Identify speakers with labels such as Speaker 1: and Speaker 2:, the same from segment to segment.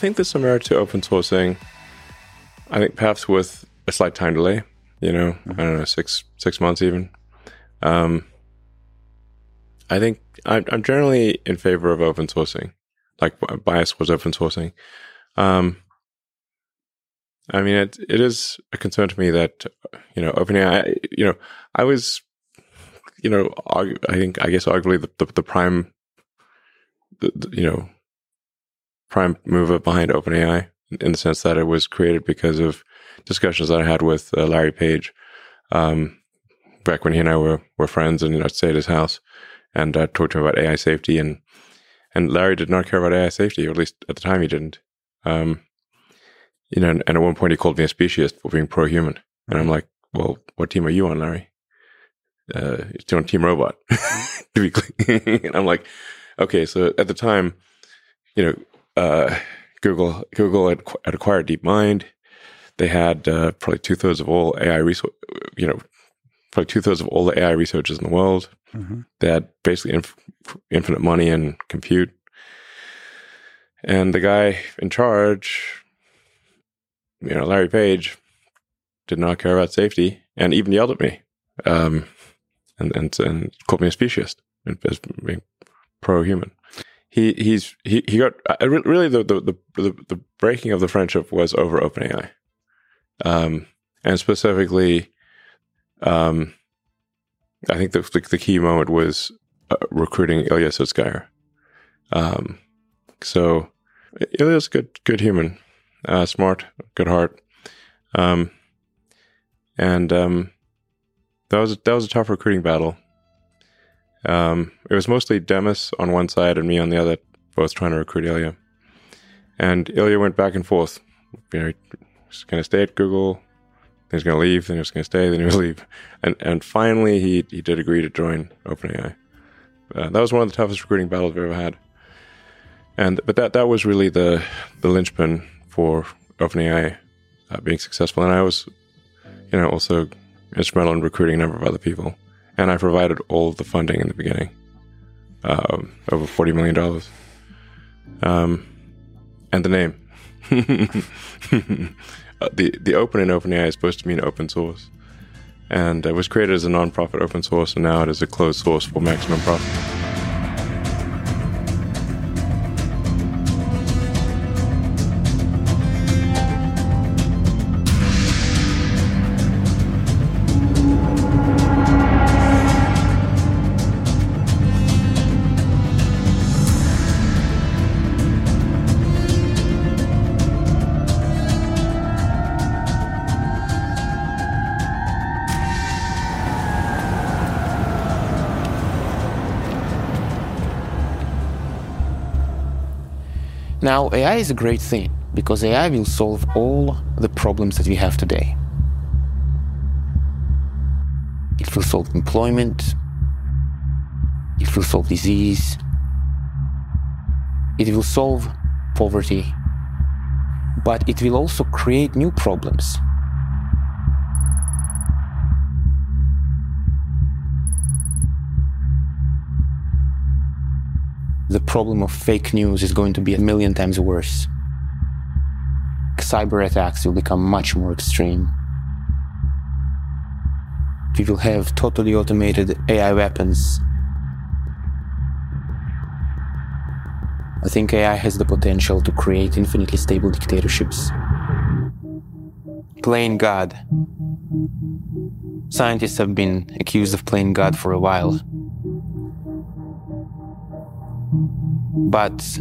Speaker 1: think there's some merit to open sourcing. I think perhaps with a slight time delay, you know, I don't know, six six months even. Um, I think I'm, I'm generally in favor of open sourcing. Like bias was open sourcing. Um, I mean, it it is a concern to me that you know OpenAI. You know, I was, you know, I think I guess arguably the the, the prime, the, the, you know, prime mover behind OpenAI in the sense that it was created because of discussions that I had with uh, Larry Page um, back when he and I were, were friends and you know, I'd stay at his house and uh, talked to him about AI safety and and Larry did not care about AI safety, or at least at the time he didn't. Um, you know, and, and, at one point he called me a speciesist for being pro-human, and I'm like, well, what team are you on, Larry? Uh, it's on Team Robot, to be clear. and I'm like, okay, so at the time, you know, uh, Google Google had, had, acquired DeepMind. They had uh, probably two thirds of all AI research, you know, probably two thirds of all the AI researchers in the world. Mm-hmm. They had basically inf- infinite money and compute. And the guy in charge, you know, Larry Page, did not care about safety and even yelled at me um, and, and, and called me a speciesist as being pro-human. He he's he, he got uh, really the, the the the breaking of the friendship was over OpenAI, um, and specifically, um, I think the, the, the key moment was uh, recruiting Ilya Sutskever. Um, so Ilya's good, good human, uh, smart, good heart. Um, and, um, that was, that was a tough recruiting battle. Um, it was mostly Demis on one side and me on the other, both trying to recruit Ilya. And Ilya went back and forth. You know, he's going to stay at Google, he was going to leave, then he was going to stay, then he would leave, and and finally he he did agree to join OpenAI. Uh, that was one of the toughest recruiting battles we've ever had. And but that that was really the the linchpin for OpenAI uh, being successful, and I was, you know, also instrumental in recruiting a number of other people, and I provided all of the funding in the beginning, um, over forty million dollars, um, and the name. Uh, the the open in OpenAI is supposed to mean open source, and it was created as a nonprofit open source, and now it is a closed source for maximum profit.
Speaker 2: Now, AI is a great thing because AI will solve all the problems that we have today. It will solve employment, it will solve disease, it will solve poverty, but it will also create new problems. The problem of fake news is going to be a million times worse. Cyber attacks will become much more extreme. We will have totally automated AI weapons. I think AI has the potential to create infinitely stable dictatorships. Playing God. Scientists have been accused of playing God for a while. But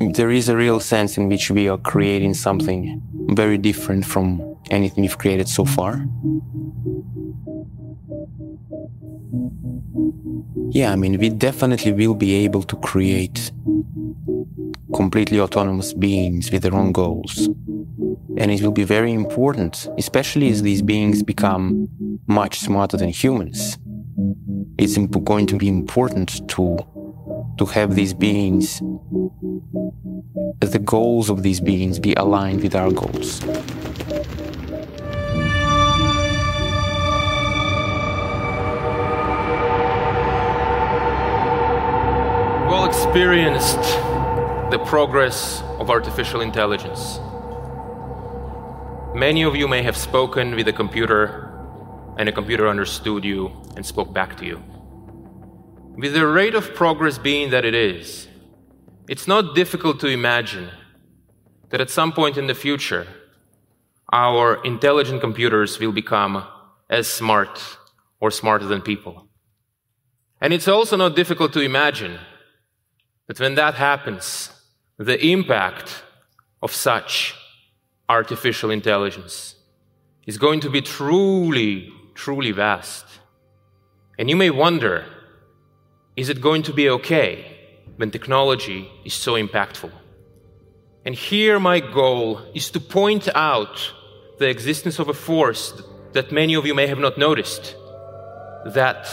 Speaker 2: there is a real sense in which we are creating something very different from anything we've created so far.
Speaker 3: yeah, I mean, we definitely will be able to create completely autonomous beings with their own goals. And it will be very important, especially as these beings become much smarter than humans. It's going to be important to to have these beings, the goals of these beings be aligned with our goals.
Speaker 4: well experienced the progress of artificial intelligence. Many of you may have spoken with a computer, and a computer understood you and spoke back to you. With the rate of progress being that it is, it's not difficult to imagine that at some point in the future, our intelligent computers will become as smart or smarter than people. And it's also not difficult to imagine that when that happens, the impact of such artificial intelligence is going to be truly, truly vast. And you may wonder is it going to be okay when technology is so impactful? And here, my goal is to point out the existence of a force that many of you may have not noticed. That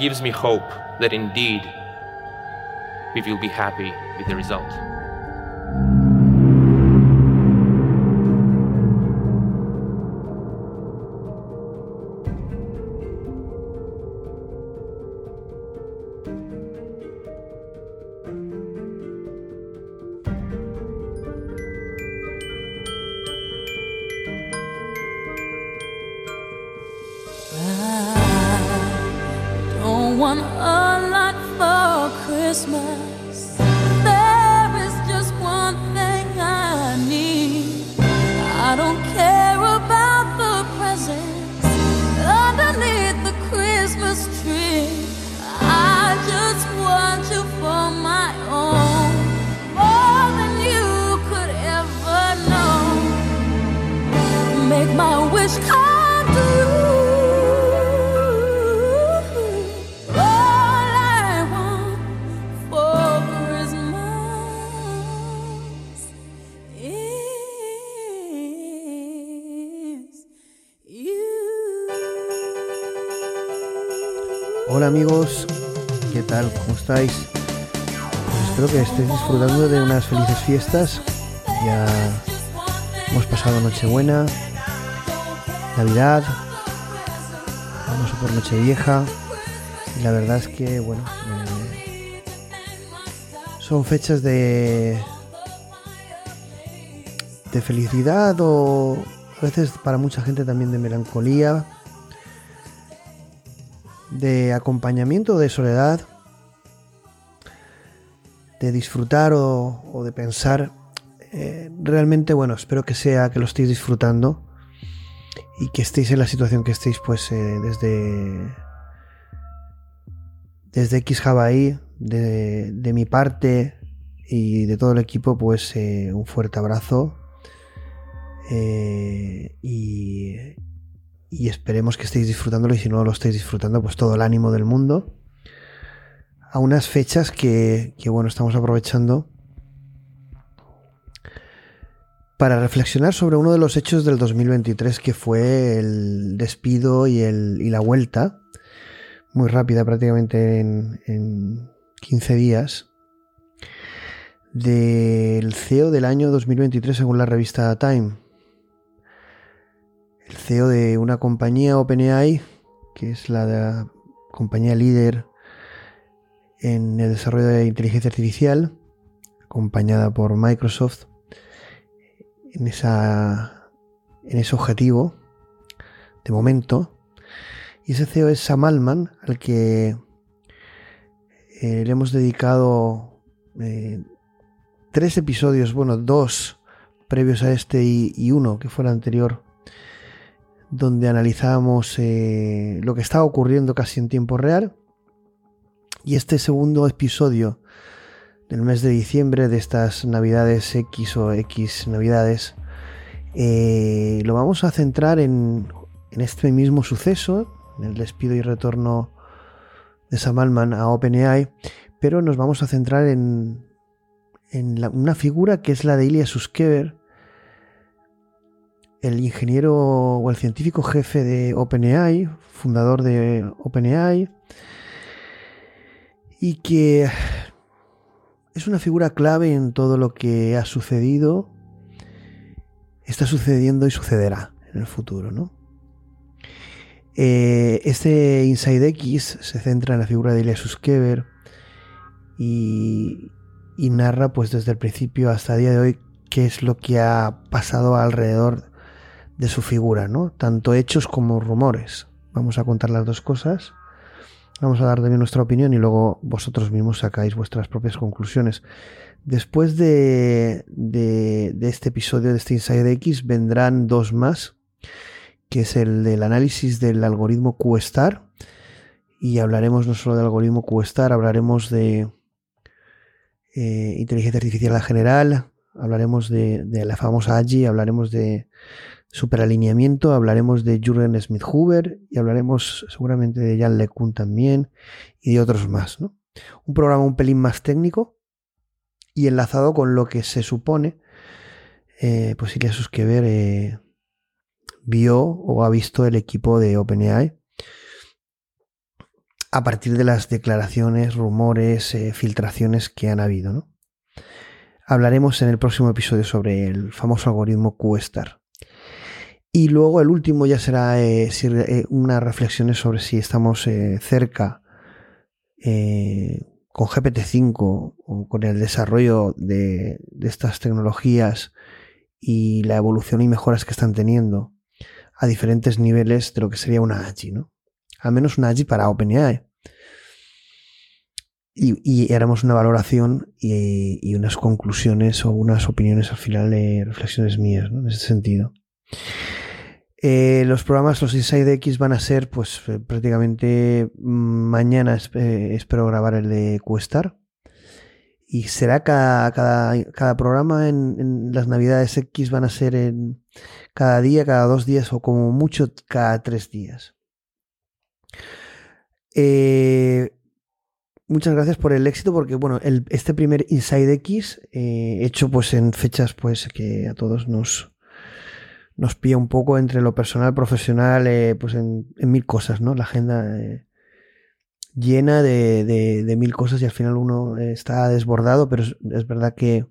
Speaker 4: gives me hope that indeed we will be happy with the result.
Speaker 5: deepest dream amigos, ¿qué tal? ¿Cómo estáis? Pues espero que estéis disfrutando de unas felices fiestas. Ya hemos pasado Nochebuena, Navidad, vamos por Nochevieja. Y la verdad es que, bueno, eh, son fechas de, de felicidad o a veces para mucha gente también de melancolía de acompañamiento, de soledad, de disfrutar o, de pensar. Eh, realmente, bueno, espero que sea que lo estéis disfrutando y que estéis en la situación que estéis, pues eh, desde desde X Hawaii, de, de, mi parte y de todo el equipo, pues eh, un fuerte abrazo. y, y esperemos que estéis disfrutándolo y si no lo estáis disfrutando, pues todo el ánimo del mundo. A unas fechas que, bueno, estamos aprovechando para reflexionar sobre uno de los hechos del 2023 que fue el despido y, el, y la vuelta, muy rápida prácticamente en, en 15 días, del CEO del año 2023 según la revista Time el CEO de una compañía OpenAI, que es la, compañía líder en el desarrollo de inteligencia artificial, acompañada por Microsoft, en, esa, en ese objetivo, de momento. Y ese CEO es Sam Altman, al que eh, le hemos dedicado eh, tres episodios, bueno, dos previos a este y uno que fue el anterior donde analizamos eh, lo que estaba ocurriendo casi en tiempo real. Y este segundo episodio del mes de diciembre de estas navidades X o X navidades eh, lo vamos a centrar en, en, este mismo suceso, en el despido y retorno de Sam Altman a OpenAI, pero nos vamos a centrar en, en una figura que es la de Ilya Suskever, el ingeniero o el científico jefe de OpenAI, fundador de OpenAI, y que es una figura clave en todo lo que ha sucedido, está sucediendo y sucederá en el futuro, ¿no? Eh, este Inside X se centra en la figura de Ilya Suskever y, y narra pues desde el principio hasta el día de hoy qué es lo que ha pasado alrededor de su figura, ¿no? Tanto hechos como rumores. Vamos a contar las dos cosas. Vamos a dar también nuestra opinión y luego vosotros mismos sacáis vuestras propias conclusiones. Después de, de, de este episodio de este Inside X vendrán dos más que es el del análisis del algoritmo QStar. Y hablaremos no solo del algoritmo QStar, hablaremos de eh, inteligencia artificial en general, hablaremos de, la famosa AGI, hablaremos de superalineamiento, hablaremos de Jürgen Smith Hoover y hablaremos seguramente de Jan LeCun también y de otros más. Un programa un pelín más técnico y enlazado con lo que se supone, eh, pues iría sus que ver. Eh, vio o ha visto el equipo de OpenAI a partir de las declaraciones, rumores, eh, filtraciones que han habido. Hablaremos en el próximo episodio sobre el famoso algoritmo QStar. Y luego el último ya será eh, eh, unas reflexiones sobre si estamos cerca con GPT-5 o con el desarrollo de, estas tecnologías y la evolución y mejoras que están teniendo a diferentes niveles de lo que sería una AGI, ¿no? Al menos una AGI para OpenAI. Y, y haremos una valoración y, unas conclusiones o unas opiniones al final de reflexiones mías, ¿no? En ese sentido. Eh, los programas, los Inside X van a ser, pues eh, prácticamente mm, mañana eh, espero grabar el de Questar. Y será cada, cada, programa en, las Navidades X van a ser en cada día, cada dos días o como mucho cada tres días. Muchas gracias por el éxito porque bueno, este primer Inside X hecho pues en fechas pues que a todos nos nos pilla un poco entre lo personal, profesional, eh, pues en, mil cosas, ¿no? La agenda llena de, mil cosas y al final uno está desbordado, pero es, verdad que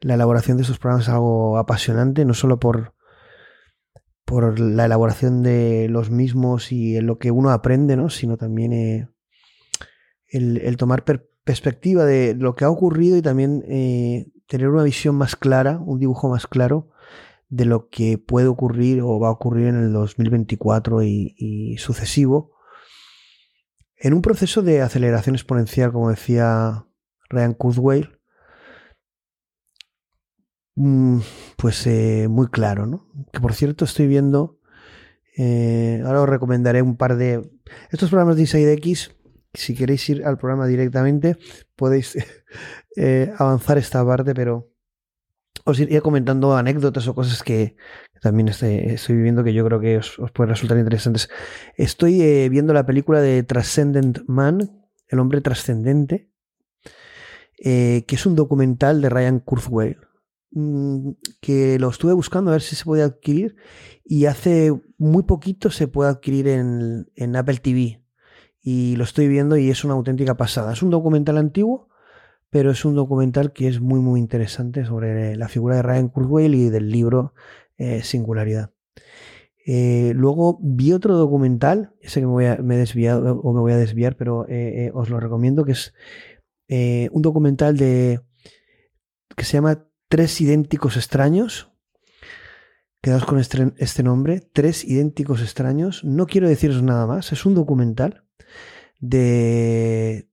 Speaker 5: la elaboración de estos programas es algo apasionante, no solo por, por la elaboración de los mismos y lo que uno aprende, ¿no? sino también eh, el, tomar perspectiva de lo que ha ocurrido y también eh, tener una visión más clara, un dibujo más claro de lo que puede ocurrir o va a ocurrir en el 2024 y sucesivo en un proceso de aceleración exponencial, como decía Ryan Kurzweil, mm, pues eh, muy claro, ¿no? Que por cierto estoy viendo, eh, ahora os recomendaré un par de... Estos programas de Inside X, si queréis ir al programa directamente, podéis eh, avanzar esta parte, pero os iría comentando anécdotas o cosas que también estoy, viviendo que yo creo que os, pueden resultar interesantes. Estoy eh, viendo la película de Transcendent Man, El hombre trascendente, eh, que es un documental de Ryan Kurzweil, mm, que lo estuve buscando a ver si se puede adquirir y hace muy poquito se puede adquirir en Apple TV. Y lo estoy viendo y es una auténtica pasada. Es un documental antiguo, pero es un documental que es muy muy interesante sobre la figura de Ryan Kurzweil y del libro eh, Singularidad. Eh, luego vi otro documental, sé que me, voy a, he desviado o me voy a desviar, pero eh, os lo recomiendo, que es un documental de que se llama Tres idénticos extraños. Quedaos con este, este nombre, Tres idénticos extraños. No quiero deciros nada más, es un documental de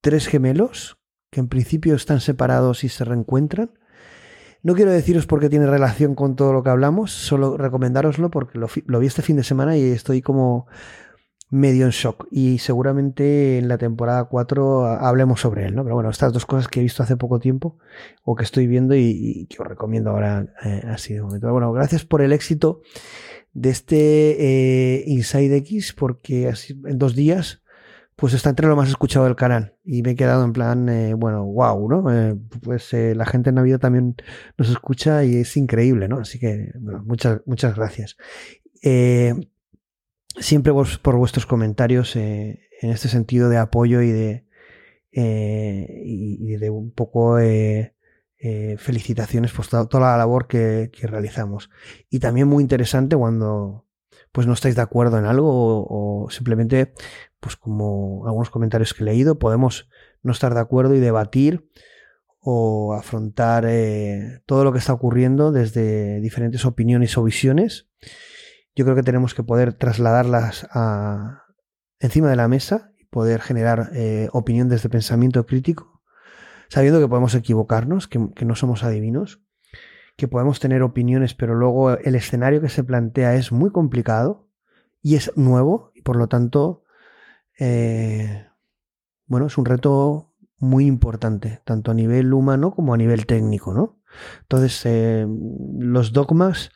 Speaker 5: tres gemelos que en principio están separados y se reencuentran. No quiero deciros por qué tiene relación con todo lo que hablamos, solo recomendároslo porque lo, vi este fin de semana y estoy como medio en shock. Y seguramente en la temporada 4 hablemos sobre él, ¿no? Pero bueno, estas dos cosas que he visto hace poco tiempo o que estoy viendo y, que os recomiendo ahora eh, así de momento. Bueno, gracias por el éxito de este eh, Inside X porque así, en dos días pues está entre lo más escuchado del canal. Y me he quedado en plan, eh, bueno, wow, ¿no? Eh, pues eh, la gente en Navidad también nos escucha y es increíble, ¿no? Así que, bueno, muchas, muchas gracias. siempre por vuestros comentarios en este sentido de apoyo y de, y de un poco felicitaciones por toda, la labor que, que realizamos. Y también muy interesante cuando pues no estáis de acuerdo en algo o, simplemente, pues como algunos comentarios que he leído, podemos no estar de acuerdo y debatir o afrontar eh, todo lo que está ocurriendo desde diferentes opiniones o visiones. Yo creo que tenemos que poder trasladarlas encima de la mesa y poder generar eh, opinión desde pensamiento crítico, sabiendo que podemos equivocarnos, que no somos adivinos que podemos tener opiniones, pero luego el escenario que se plantea es muy complicado y es nuevo y por lo tanto, eh, bueno, es un reto muy importante, tanto a nivel humano como a nivel técnico, ¿no? Entonces, eh, los dogmas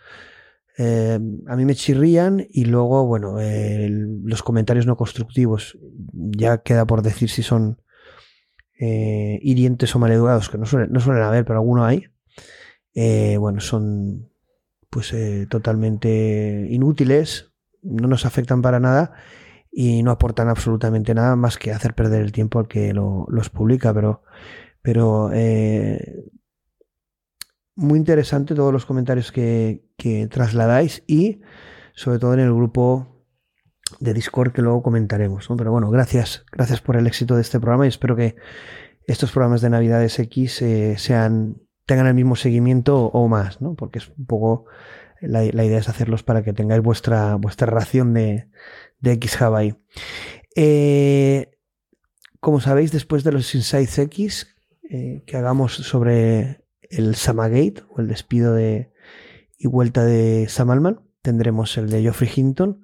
Speaker 5: eh, a mí me chirrían y luego, bueno, los comentarios no constructivos, ya queda por decir si son hirientes o maleducados, que no suelen, no suelen haber, pero alguno hay. Bueno, son pues totalmente inútiles, no nos afectan para nada y no aportan absolutamente nada más que hacer perder el tiempo al que los publica, pero, pero eh, muy interesante todos los comentarios que, trasladáis y sobre todo en el grupo de Discord que luego comentaremos. Pero bueno, gracias, gracias por el éxito de este programa y espero que estos programas de Navidades X sean tengan el mismo seguimiento o más, ¿no? Porque es un poco la, idea es hacerlos para que tengáis vuestra, vuestra ración de, de X ahí. Eh, como sabéis, después de los Insights X eh, que hagamos sobre el Samagate o el despido de y vuelta de Sam Alman, tendremos el de Geoffrey Hinton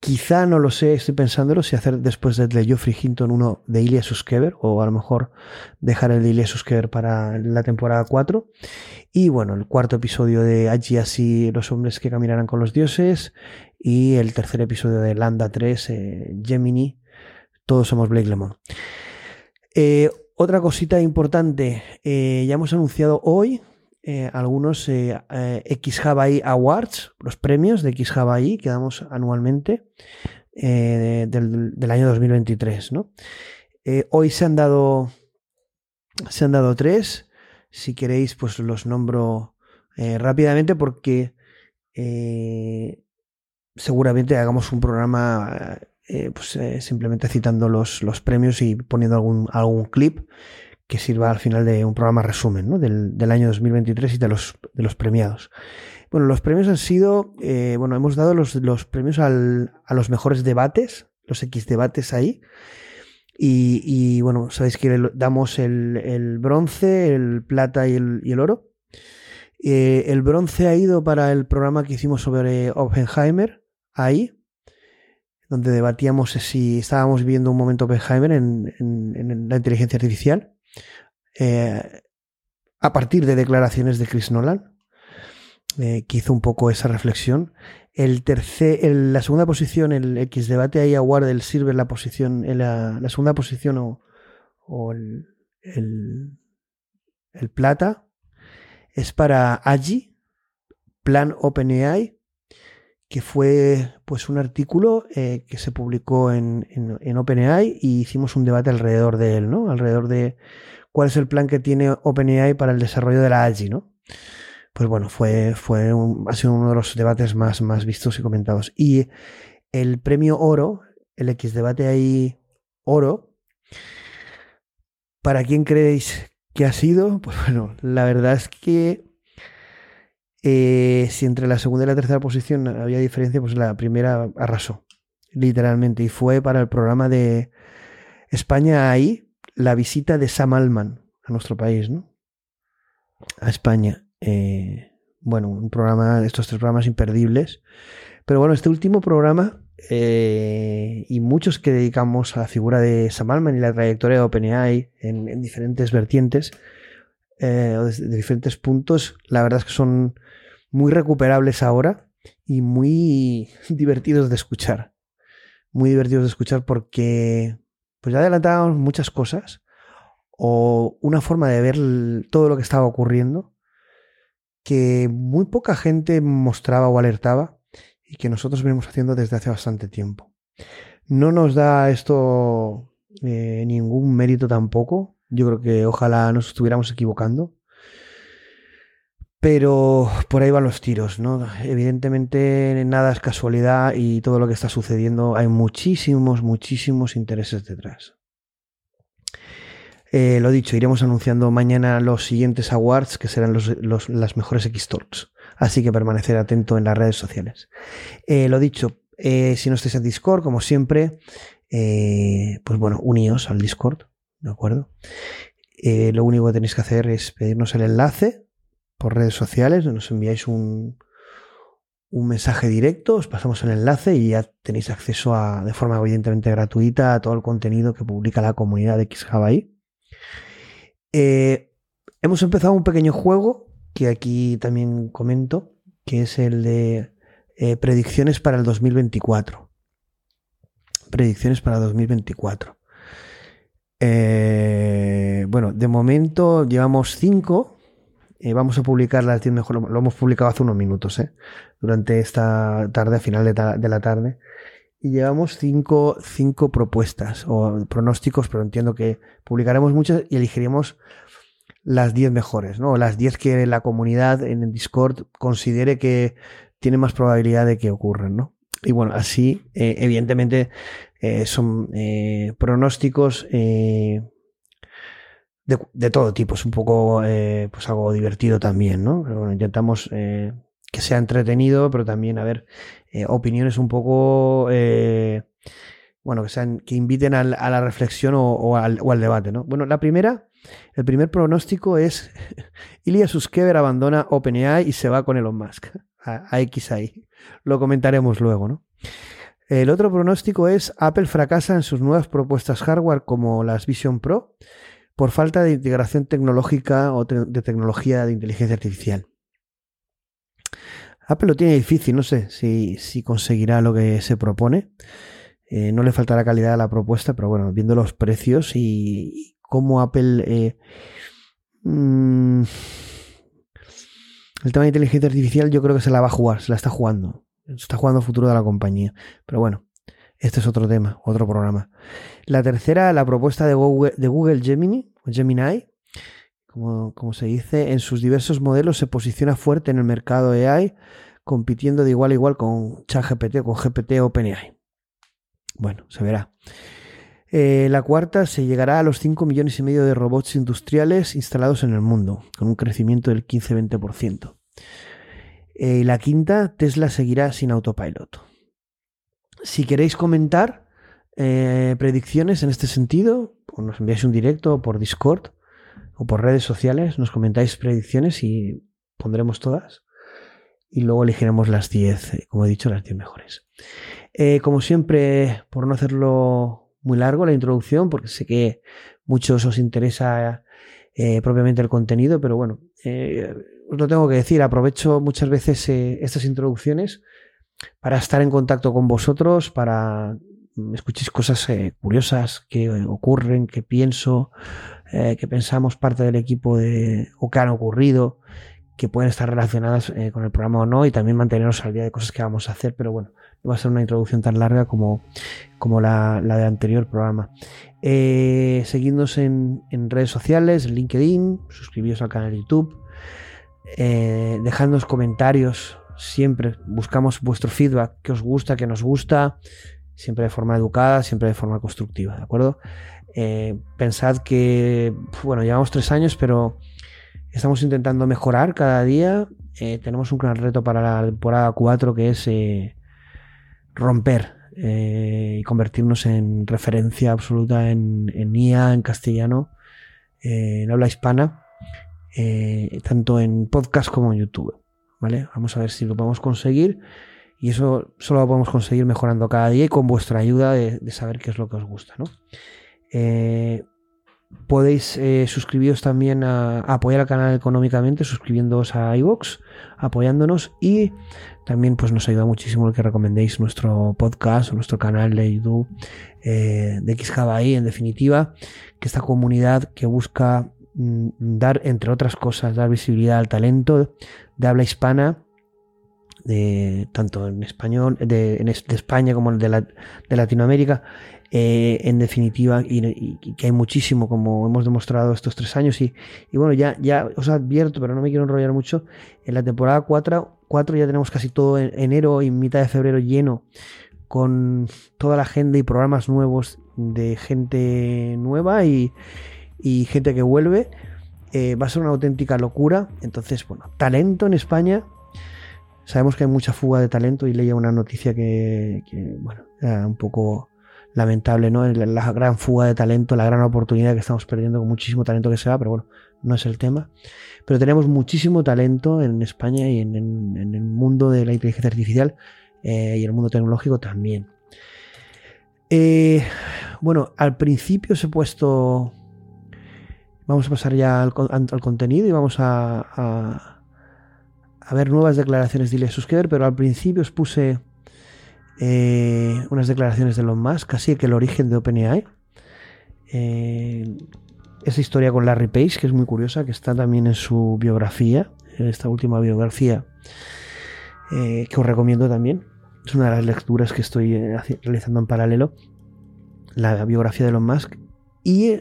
Speaker 5: Quizá, no lo sé, estoy pensándolo, si hacer después de Geoffrey Hinton uno de Ilya Suskever, o a lo mejor dejar el de Ilya Suskever para la temporada 4. Y bueno, el cuarto episodio de Agi los hombres que caminarán con los dioses. Y el tercer episodio de Landa 3, eh, Gemini, todos somos Blake Lemon. Eh, otra cosita importante, eh, ya hemos anunciado hoy eh, algunos eh, eh X Awards, los premios de X que damos anualmente eh, del, año 2023. ¿no? hoy se han dado se han dado tres. Si queréis, pues los nombro rápidamente porque seguramente hagamos un programa pues, simplemente citando los, los premios y poniendo algún, algún clip que sirva al final de un programa resumen ¿no? del, del, año 2023 y de los, de los premiados. Bueno, los premios han sido, eh, bueno, hemos dado los, los premios al, a los mejores debates, los X debates ahí. Y, y bueno, sabéis que damos el, el, bronce, el plata y el, y el oro. Eh, el bronce ha ido para el programa que hicimos sobre Oppenheimer, ahí, donde debatíamos si estábamos viviendo un momento Oppenheimer en, en, en la inteligencia artificial. Eh, a partir de declaraciones de Chris Nolan, eh, que hizo un poco esa reflexión. El tercer, la segunda posición, el X debate ahí aguarda el Silver la posición, en la, segunda posición o, el, el, plata es para Agi, Plan OpenAI, que fue pues un artículo eh, que se publicó en, en, en, OpenAI y hicimos un debate alrededor de él, ¿no? Alrededor de cuál es el plan que tiene OpenAI para el desarrollo de la AGI, ¿no? Pues bueno, fue, fue ha sido uno de los debates más, más vistos y comentados. Y el premio oro, el X debate ahí oro, ¿para quién creéis que ha sido? Pues bueno, la verdad es que eh, si entre la segunda y la tercera posición había diferencia, pues la primera arrasó, literalmente, y fue para el programa de España ahí, la visita de Sam Alman a nuestro país, ¿no? A España. Eh, bueno, un programa, estos tres programas imperdibles. Pero bueno, este último programa eh, y muchos que dedicamos a la figura de Sam Alman y la trayectoria de OpenAI en, diferentes vertientes, eh, de diferentes puntos, la verdad es que son muy recuperables ahora y muy divertidos de escuchar. muy divertidos de escuchar porque pues ya adelantábamos muchas cosas o una forma de ver todo lo que estaba ocurriendo que muy poca gente mostraba o alertaba y que nosotros venimos haciendo desde hace bastante tiempo. No nos da esto eh, ningún mérito tampoco. Yo creo que ojalá nos estuviéramos equivocando. Pero por ahí van los tiros, ¿no? Evidentemente nada es casualidad y todo lo que está sucediendo hay muchísimos, muchísimos intereses detrás. Eh, lo dicho, iremos anunciando mañana los siguientes awards que serán los, las mejores X-Talks. Así que permanecer atento en las redes sociales. Eh, lo dicho, eh, si no estáis en Discord, como siempre, pues bueno, uníos al Discord, ¿de acuerdo? lo único que tenéis que hacer es pedirnos el enlace por redes sociales, nos enviáis un, un mensaje directo, os pasamos el enlace y ya tenéis acceso a, de forma evidentemente gratuita a todo el contenido que publica la comunidad de XJavaI. Eh, hemos empezado un pequeño juego que aquí también comento, que es el de eh, predicciones para el 2024. Predicciones para 2024. Eh, bueno, de momento llevamos cinco eh, vamos a publicar las 10 mejores, lo, hemos publicado hace unos minutos, ¿eh? durante esta tarde, a final de, la tarde. Y llevamos cinco, cinco propuestas o pronósticos, pero entiendo que publicaremos muchas y elegiremos las 10 mejores, ¿no? Las 10 que la comunidad en el Discord considere que tiene más probabilidad de que ocurran, ¿no? Y bueno, así, eh, evidentemente, son pronósticos de, todo tipo. Es un poco eh, pues algo divertido también, ¿no? Pero bueno, intentamos eh, que sea entretenido, pero también, a ver, eh, opiniones un poco, bueno, que sean, que inviten a la reflexión o, al, debate, ¿no? Bueno, la primera, el primer pronóstico es Ilya Suskever abandona OpenAI y se va con Elon Musk a, a XAI. Lo comentaremos luego, ¿no? El otro pronóstico es Apple fracasa en sus nuevas propuestas hardware como las Vision Pro por falta de integración tecnológica o de tecnología de inteligencia artificial. Apple lo tiene difícil, no sé si, conseguirá lo que se propone. Eh, no le faltará calidad a la propuesta, pero bueno, viendo los precios y, cómo Apple... Eh, mm, el tema de inteligencia artificial yo creo que se la va a jugar, se la está jugando. Se está jugando el futuro de la compañía. Pero bueno, este es otro tema, otro programa. La tercera, la propuesta de Google, Gemini, o Gemini, como, se dice, en sus diversos modelos se posiciona fuerte en el mercado AI, compitiendo de igual a igual con ChatGPT o con GPT OpenAI. Bueno, se verá. Eh, la cuarta se llegará a los 5 millones y medio de robots industriales instalados en el mundo, con un crecimiento del 15-20%. Eh, la quinta, Tesla seguirá sin autopilot. Si queréis comentar eh, predicciones en este sentido, pues nos enviáis un directo por Discord o por redes sociales, nos comentáis predicciones y pondremos todas. Y luego elegiremos las 10, eh, como he dicho, las 10 mejores. Eh, como siempre, por no hacerlo muy largo la introducción, porque sé que muchos os interesa propiamente el contenido, pero bueno, os lo tengo que decir, aprovecho muchas veces estas introducciones para estar en contacto con vosotros, para mm, escuchéis cosas eh, curiosas que ocurren, que pienso, eh, que pensamos parte del equipo de, o que han ocurrido, que pueden estar relacionadas eh, con el programa o no, y también manteneros al día de cosas que vamos a hacer, pero bueno, no va a ser una introducción tan larga como, como la, la del anterior programa. seguidnos en, en, redes sociales, en LinkedIn, suscribíos al canal de YouTube, dejadnos comentarios siempre buscamos vuestro feedback, que os gusta, que nos gusta, siempre de forma educada, siempre de forma constructiva, ¿de acuerdo? Eh, pensad que, bueno, llevamos tres años, pero estamos intentando mejorar cada día. Eh, tenemos un gran reto para la temporada 4 que es eh, romper y convertirnos en referencia absoluta en, en IA, en castellano, en habla hispana, tanto en podcast como en YouTube. ¿Vale? Vamos a ver si lo podemos conseguir y eso solo lo podemos conseguir mejorando cada día y con vuestra ayuda de, saber qué es lo que os gusta, ¿no? Eh, Podéis eh, suscribiros también a, apoyar al canal económicamente, suscribiéndoos a iVoox, apoyándonos y también pues nos ayuda muchísimo el que recomendéis nuestro podcast o nuestro canal de YouTube eh, de XJBI, en definitiva, que esta comunidad que busca mm, dar, entre otras cosas, dar visibilidad al talento de habla hispana de, tanto en español, de, España como de, de Latinoamérica, eh, en definitiva, y, que hay muchísimo, como hemos demostrado estos tres años. Y, bueno, ya, ya os advierto, pero no me quiero enrollar mucho, en la temporada 4, 4 ya tenemos casi todo en enero y mitad de febrero lleno con toda la agenda y programas nuevos de gente nueva y, gente que vuelve. Eh, va a ser una auténtica locura. Entonces, bueno, talento en España Sabemos que hay mucha fuga de talento y leía una noticia que, bueno, era un poco lamentable, ¿no? La gran fuga de talento, la gran oportunidad que estamos perdiendo con muchísimo talento que se va, pero bueno, no es el tema. Pero tenemos muchísimo talento en España y en, el mundo de la inteligencia artificial eh, y el mundo tecnológico también. Eh, bueno, al principio os he puesto. Vamos a pasar ya al, contenido y vamos a a ver nuevas declaraciones de Ilya Suskever, pero al principio os puse eh, unas declaraciones de Elon Musk, casi que el origen de OpenAI. Eh, esa historia con Larry Page, que es muy curiosa, que está también en su biografía, en esta última biografía, eh, que os recomiendo también. Es una de las lecturas que estoy realizando en paralelo, la biografía de Elon Musk. Y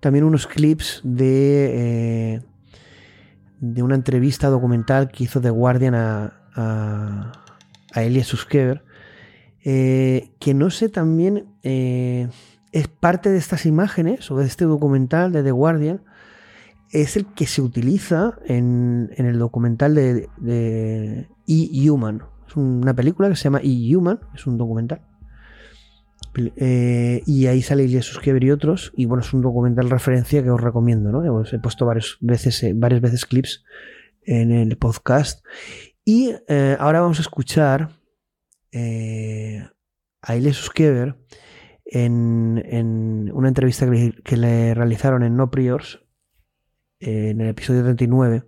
Speaker 5: también unos clips de de una entrevista documental que hizo The Guardian a, a, a Elias Suskever, eh, que no sé también eh, es parte de estas imágenes o de este documental de The Guardian, es el que se utiliza en, el documental de, de E-Human. Es una película que se llama E-Human, es un documental. Eh, y ahí sale Jesús Keber y otros. Y bueno, es un documental referencia que os recomiendo, ¿no? He puesto varias veces, eh, varias veces clips en el podcast. Y eh, ahora vamos a escuchar a Jesús Keber en, una entrevista que le, realizaron en No Priors, en el episodio 39,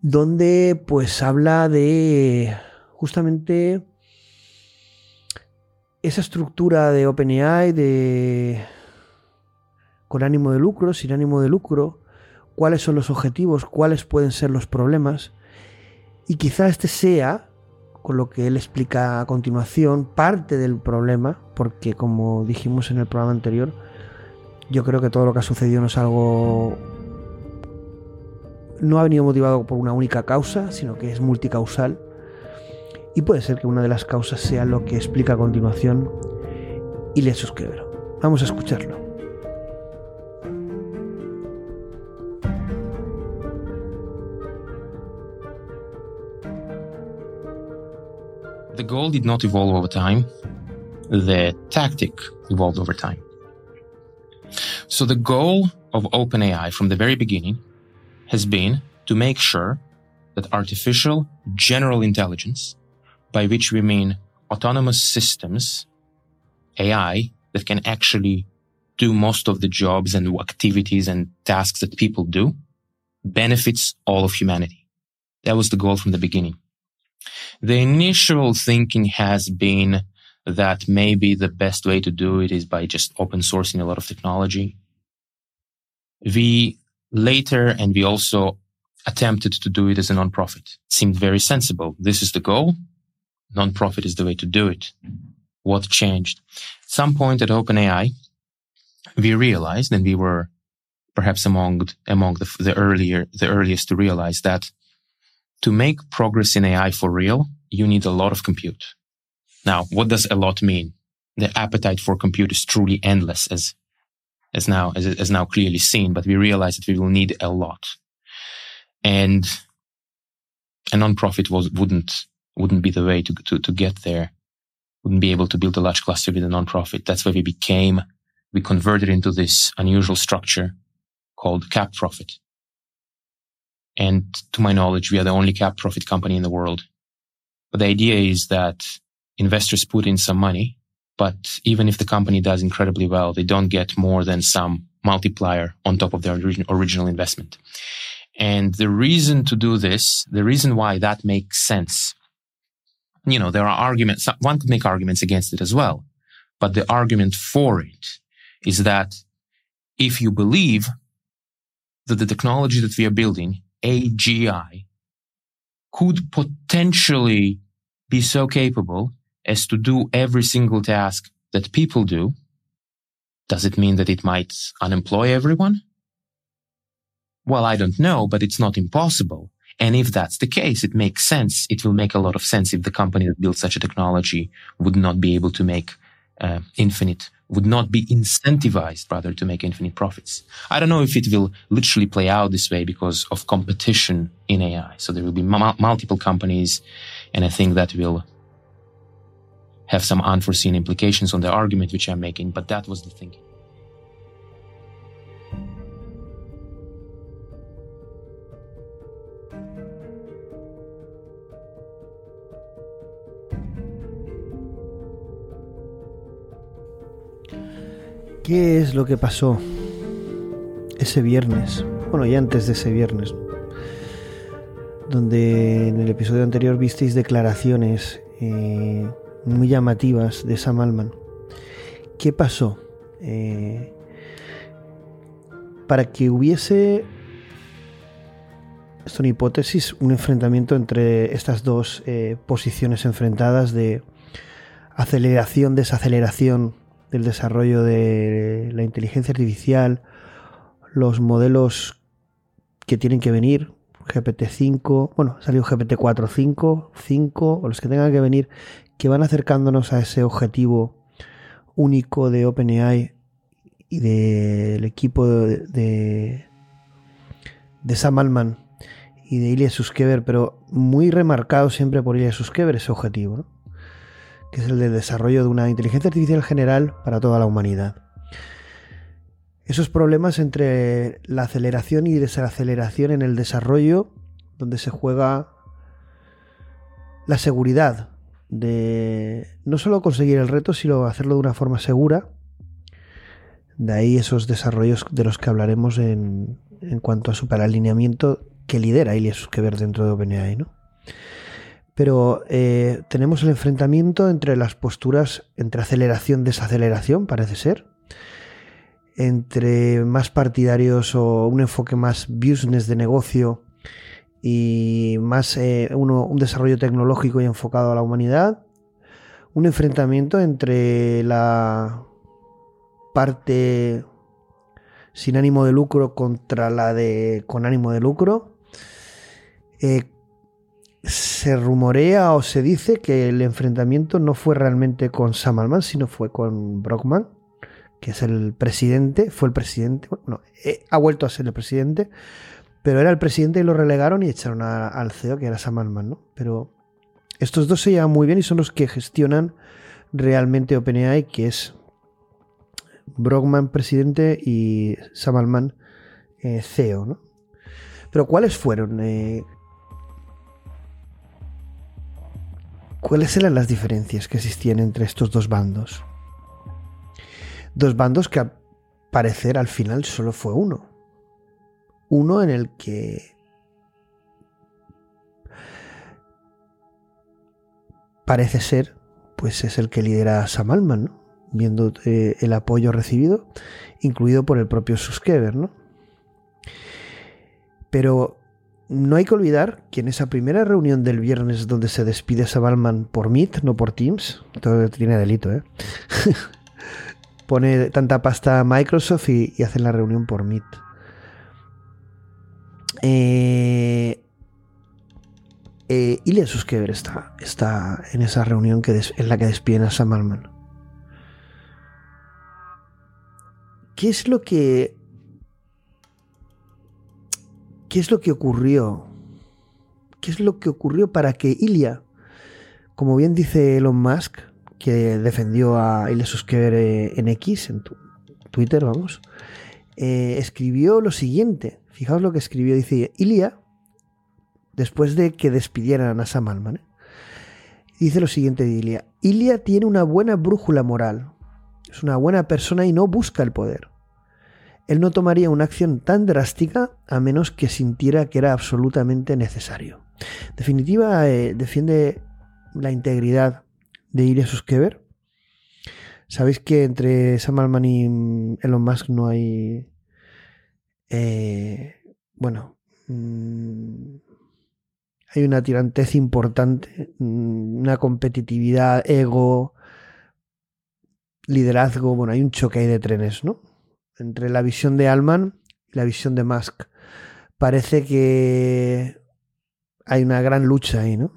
Speaker 5: donde pues habla de justamente esa estructura de OpenAI de con ánimo de lucro, sin ánimo de lucro, cuáles son los objetivos, cuáles pueden ser los problemas. Y quizá este sea, con lo que él explica a continuación, parte del problema, porque como dijimos en el programa anterior, yo creo que todo lo que ha sucedido no es algo... no ha venido motivado por una única causa, sino que es multicausal y puede ser que una de las causas sea lo que explica a continuación le Susquebro. Vamos a escucharlo.
Speaker 2: The goal did not evolve over time. The tactic evolved over time. So the goal of OpenAI from the very beginning has been to make sure that artificial general intelligence by which we mean autonomous systems, AI, that can actually do most of the jobs and activities and tasks that people do, benefits all of humanity. That was the goal from the beginning. The initial thinking has been that maybe the best way to do it is by just open sourcing a lot of technology. We later, and we also attempted to do it as a nonprofit. It seemed very sensible. This is the goal nonprofit is the way to do it. What changed? Some point at OpenAI, we realized, and we were perhaps among among the, the earlier the earliest to realize that to make progress in AI for real, you need a lot of compute. Now, what does a lot mean? The appetite for compute is truly endless, as as now as, as now clearly seen. But we realize that we will need a lot, and a nonprofit was wouldn't wouldn't be the way to, to, to get there. Wouldn't be able to build a large cluster with a nonprofit. That's why we became, we converted into this unusual structure called cap profit. And to my knowledge, we are the only cap profit company in the world. But the idea is that investors put in some money, but even if the company does incredibly well, they don't get more than some multiplier on top of their original investment. And the reason to do this, the reason why that makes sense, you know, there are arguments, one could make arguments against it as well. But the argument for it is that if you believe that the technology that we are building, AGI, could potentially be so capable as to do every single task that people do, does it mean that it might unemploy everyone? Well, I don't know, but it's not impossible. And if that's the case, it makes sense. It will make a lot of sense if the company that built such a technology would not be able to make uh, infinite, would not be incentivized rather to make infinite profits. I don't know if it will literally play out this way because of competition in AI. So there will be m- multiple companies, and I think that will have some unforeseen implications on the argument which I'm making, but that was the thinking.
Speaker 5: ¿Qué es lo que pasó ese viernes? Bueno, ya antes de ese viernes, donde en el episodio anterior visteis declaraciones eh, muy llamativas de Sam Altman. ¿Qué pasó? Eh, para que hubiese, esto es una hipótesis, un enfrentamiento entre estas dos eh, posiciones enfrentadas de aceleración, desaceleración del desarrollo de la inteligencia artificial, los modelos que tienen que venir, GPT-5, bueno, salió GPT-4, 5, 5, o los que tengan que venir, que van acercándonos a ese objetivo único de OpenAI y del equipo de, de, Sam Altman y de Ilya Suskever, pero muy remarcado siempre por Ilya Suskever ese objetivo, ¿no? Que es el de desarrollo de una inteligencia artificial general para toda la humanidad. Esos problemas entre la aceleración y desaceleración en el desarrollo, donde se juega la seguridad de no solo conseguir el reto, sino hacerlo de una forma segura. De ahí esos desarrollos de los que hablaremos en, en cuanto a superalineamiento que lidera que ver dentro de OpenAI, ¿no? Pero eh, tenemos el enfrentamiento entre las posturas, entre aceleración, desaceleración, parece ser, entre más partidarios o un enfoque más business de negocio y más eh, un desarrollo tecnológico y enfocado a la humanidad, un enfrentamiento entre la parte sin ánimo de lucro contra la de con ánimo de lucro, eh, se rumorea o se dice que el enfrentamiento no fue realmente con Sam Altman, sino fue con Brockman, que es el presidente, fue el presidente, bueno, eh, ha vuelto a ser el presidente, pero era el presidente y lo relegaron y echaron al CEO, que era Sam Altman, ¿no? Pero estos dos se llevan muy bien y son los que gestionan realmente OpenAI, que es Brockman presidente y Sam Altman eh, CEO, ¿no? Pero ¿cuáles fueron? Eh, ¿Cuáles eran las diferencias que existían entre estos dos bandos? Dos bandos que al parecer al final solo fue uno. Uno en el que parece ser, pues es el que lidera Sam Altman, ¿no? viendo eh, el apoyo recibido, incluido por el propio Suskever, ¿no? Pero no hay que olvidar que en esa primera reunión del viernes donde se despide Sabalman por Meet, no por Teams, todo tiene delito, ¿eh? Pone tanta pasta a Microsoft y, hacen la reunión por Meet. Eh, eh, Ilya está, está en esa reunión que en la que despiden a Sam ¿Qué es lo que ¿Qué es lo que ocurrió? ¿Qué es lo que ocurrió para que Ilya, como bien dice Elon Musk, que defendió a Ilya Suskever eh, en X, en Twitter, vamos, eh, escribió lo siguiente. Fijaos lo que escribió. Dice, Ilya, después de que despidieran a Sam Altman, ¿eh? dice lo siguiente de Ilya. Ilya tiene una buena brújula moral. Es una buena persona y no busca el poder. Él no tomaría una acción tan drástica a menos que sintiera que era absolutamente necesario. En definitiva, eh, defiende la integridad de Ilya Suskever. Sabéis que entre Sam Altman y Elon Musk no hay. Eh, bueno. Mm, hay una tirantez importante, mm, una competitividad, ego, liderazgo. Bueno, hay un choque ahí de trenes, ¿no? Entre la visión de Alman y la visión de Musk. Parece que hay una gran lucha ahí, ¿no?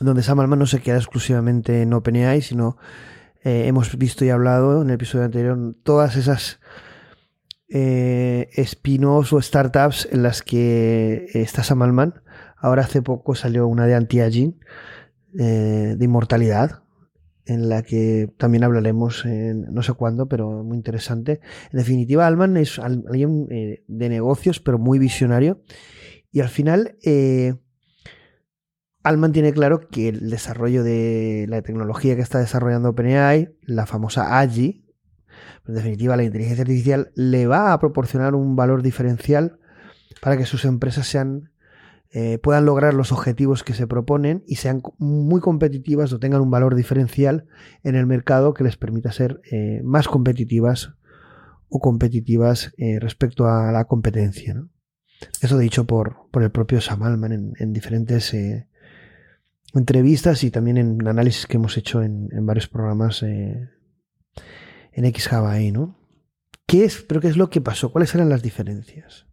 Speaker 5: Donde Sam Alman no se queda exclusivamente en OpenAI, sino eh, hemos visto y hablado en el episodio anterior todas esas eh, spin-offs o startups en las que está Sam Altman. Ahora hace poco salió una de anti-aging, eh, de inmortalidad, en la que también hablaremos en no sé cuándo, pero muy interesante. En definitiva, Alman es alguien eh, de negocios, pero muy visionario. Y al final, eh, Alman tiene claro que el desarrollo de la tecnología que está desarrollando OpenAI, la famosa AGI, en definitiva la inteligencia artificial, le va a proporcionar un valor diferencial para que sus empresas sean eh, puedan lograr los objetivos que se proponen y sean muy competitivas o tengan un valor diferencial en el mercado que les permita ser eh, más competitivas o competitivas eh, respecto a la competencia. Eso dicho por, por, el propio Sam Altman en, diferentes entrevistas y también en análisis que hemos hecho en, varios programas en XHavaI, ¿no? ¿Qué es, pero qué es lo que pasó? ¿Cuáles eran las diferencias?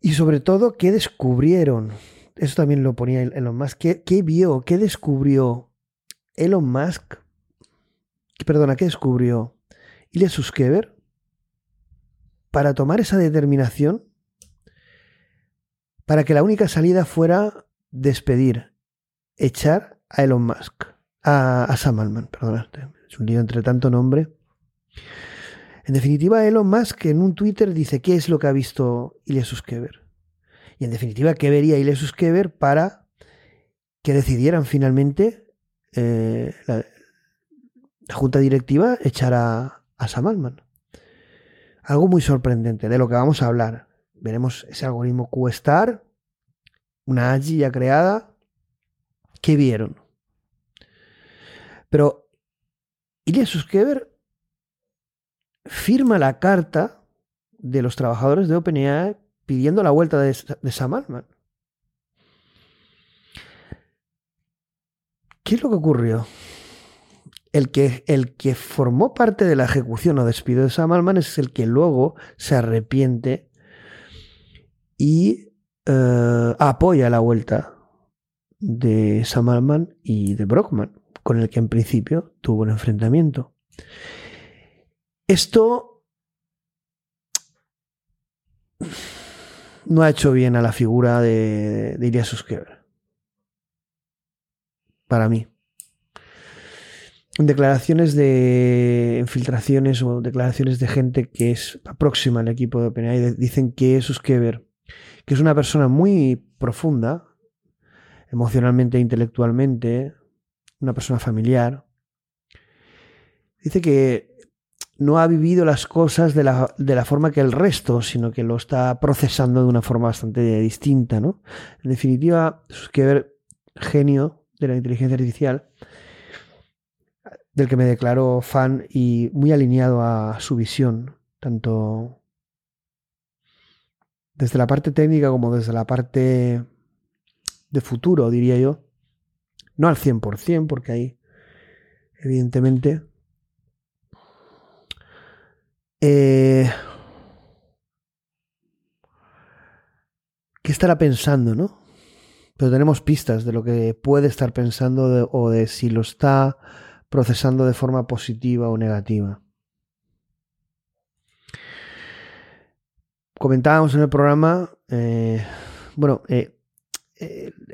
Speaker 5: Y sobre todo, ¿qué descubrieron? Eso también lo ponía Elon Musk. ¿Qué, vio? ¿Qué descubrió Elon Musk? Perdona, ¿qué descubrió Ilya Suskever para tomar esa determinación para que la única salida fuera despedir, echar a Elon Musk, a, a Sam Altman, perdona, es un lío entre tanto nombre. En definitiva, Elon Musk en un Twitter dice qué es lo que ha visto Ilya Suskever. Y en definitiva, qué vería Ilya Suskever para que decidieran finalmente eh, la, junta directiva echar a, a Sam Altman. Algo muy sorprendente de lo que vamos a hablar. Veremos ese algoritmo QStar, una AGI ya creada. ¿Qué vieron? Pero Ilya Suskever firma la carta de los trabajadores de OpenAI pidiendo la vuelta de, Sam Altman. ¿Qué es lo que ocurrió? El que, el que formó parte de la ejecución o despido de Sam Altman es el que luego se arrepiente y eh, apoya la vuelta de Sam Altman y de Brockman, con el que en principio tuvo un enfrentamiento. Esto no ha hecho bien a la figura de, de Ilya. Para mí. Declaraciones de infiltraciones o declaraciones de gente que es próxima al equipo de OpenAI dicen que Suskever, que es una persona muy profunda, emocionalmente e intelectualmente, una persona familiar, dice que no ha vivido las cosas de la, de la, forma que el resto, sino que lo está procesando de una forma bastante distinta, ¿no? En definitiva, ver genio de la inteligencia artificial, del que me declaro fan y muy alineado a su visión, tanto desde la parte técnica como desde la parte de futuro, diría yo. No al 100%, porque ahí, evidentemente, eh, ¿Qué estará pensando, no? Pero tenemos pistas de lo que puede estar pensando o de si lo está procesando de forma positiva o negativa. Comentábamos en el programa, eh, bueno, eh,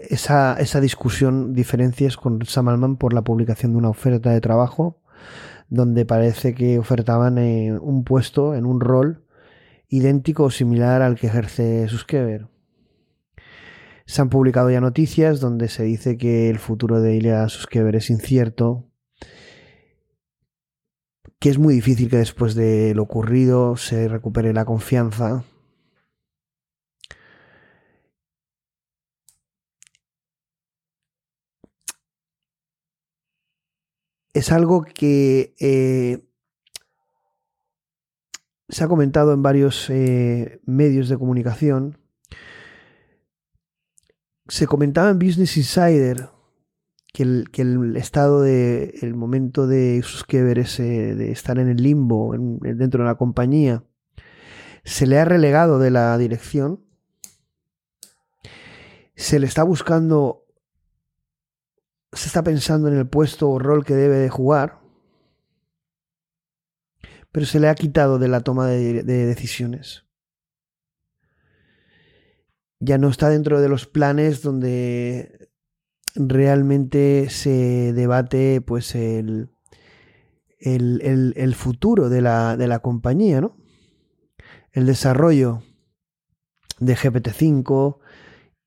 Speaker 5: esa, esa, discusión, diferencias con Sam Altman por la publicación de una oferta de trabajo donde parece que ofertaban eh, un puesto en un rol idéntico o similar al que ejerce Suskever. Se han publicado ya noticias donde se dice que el futuro de Ilya Suskever es incierto, que es muy difícil que después de lo ocurrido se recupere la confianza. Es algo que eh, se ha comentado en varios eh, medios de comunicación. Se comentaba en Business Insider que el, estado de el momento de Suskever ese de estar en el limbo dentro de la compañía se le ha relegado de la dirección se le está buscando se está pensando en el puesto o rol que debe de jugar pero se le ha quitado de la toma de decisiones ya no está dentro de los planes donde realmente se debate pues el, el, futuro de la, de la, compañía, ¿no? El desarrollo de GPT-5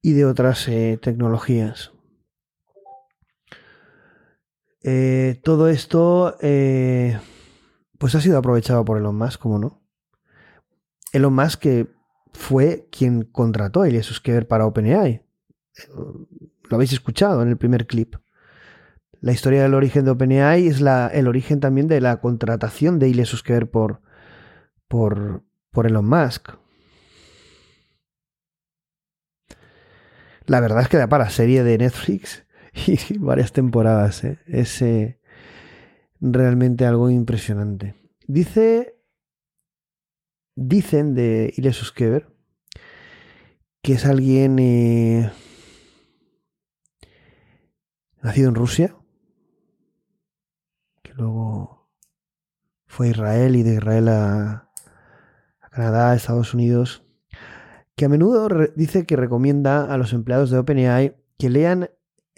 Speaker 5: y de otras eh, tecnologías. Eh, todo esto eh, pues ha sido aprovechado por Elon Musk, como no. Elon Musk que fue quien contrató a Ilya Suskever para OpenAI lo habéis escuchado en el primer clip. La historia del origen de OpenAI es la, el origen también de la contratación de Ilya Suskever por, por, por Elon Musk. La verdad es que da para serie de Netflix y varias temporadas. ¿eh? Es eh, realmente algo impresionante. Dice. Dicen de Ilya Suskever que es alguien. Eh, nacido en Rusia, que luego fue a Israel y de Israel a, Canadá, a Estados Unidos, que a menudo dice que recomienda a los empleados de OpenAI que lean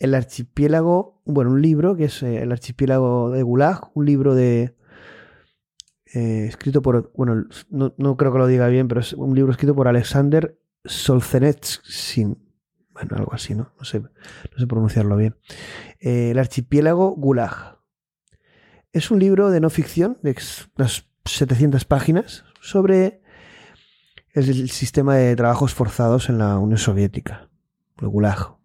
Speaker 5: el archipiélago, bueno, un libro que es eh, el archipiélago de Gulag, un libro de eh, escrito por, bueno, no, creo que lo diga bien, pero es un libro escrito por Alexander Solzhenitsyn bueno, algo así, ¿no? No sé, no sé pronunciarlo bien. Eh, el archipiélago Gulag. Es un libro de no ficción, de unas 700 páginas, sobre el sistema de trabajos forzados en la Unión Soviética, el Gulag.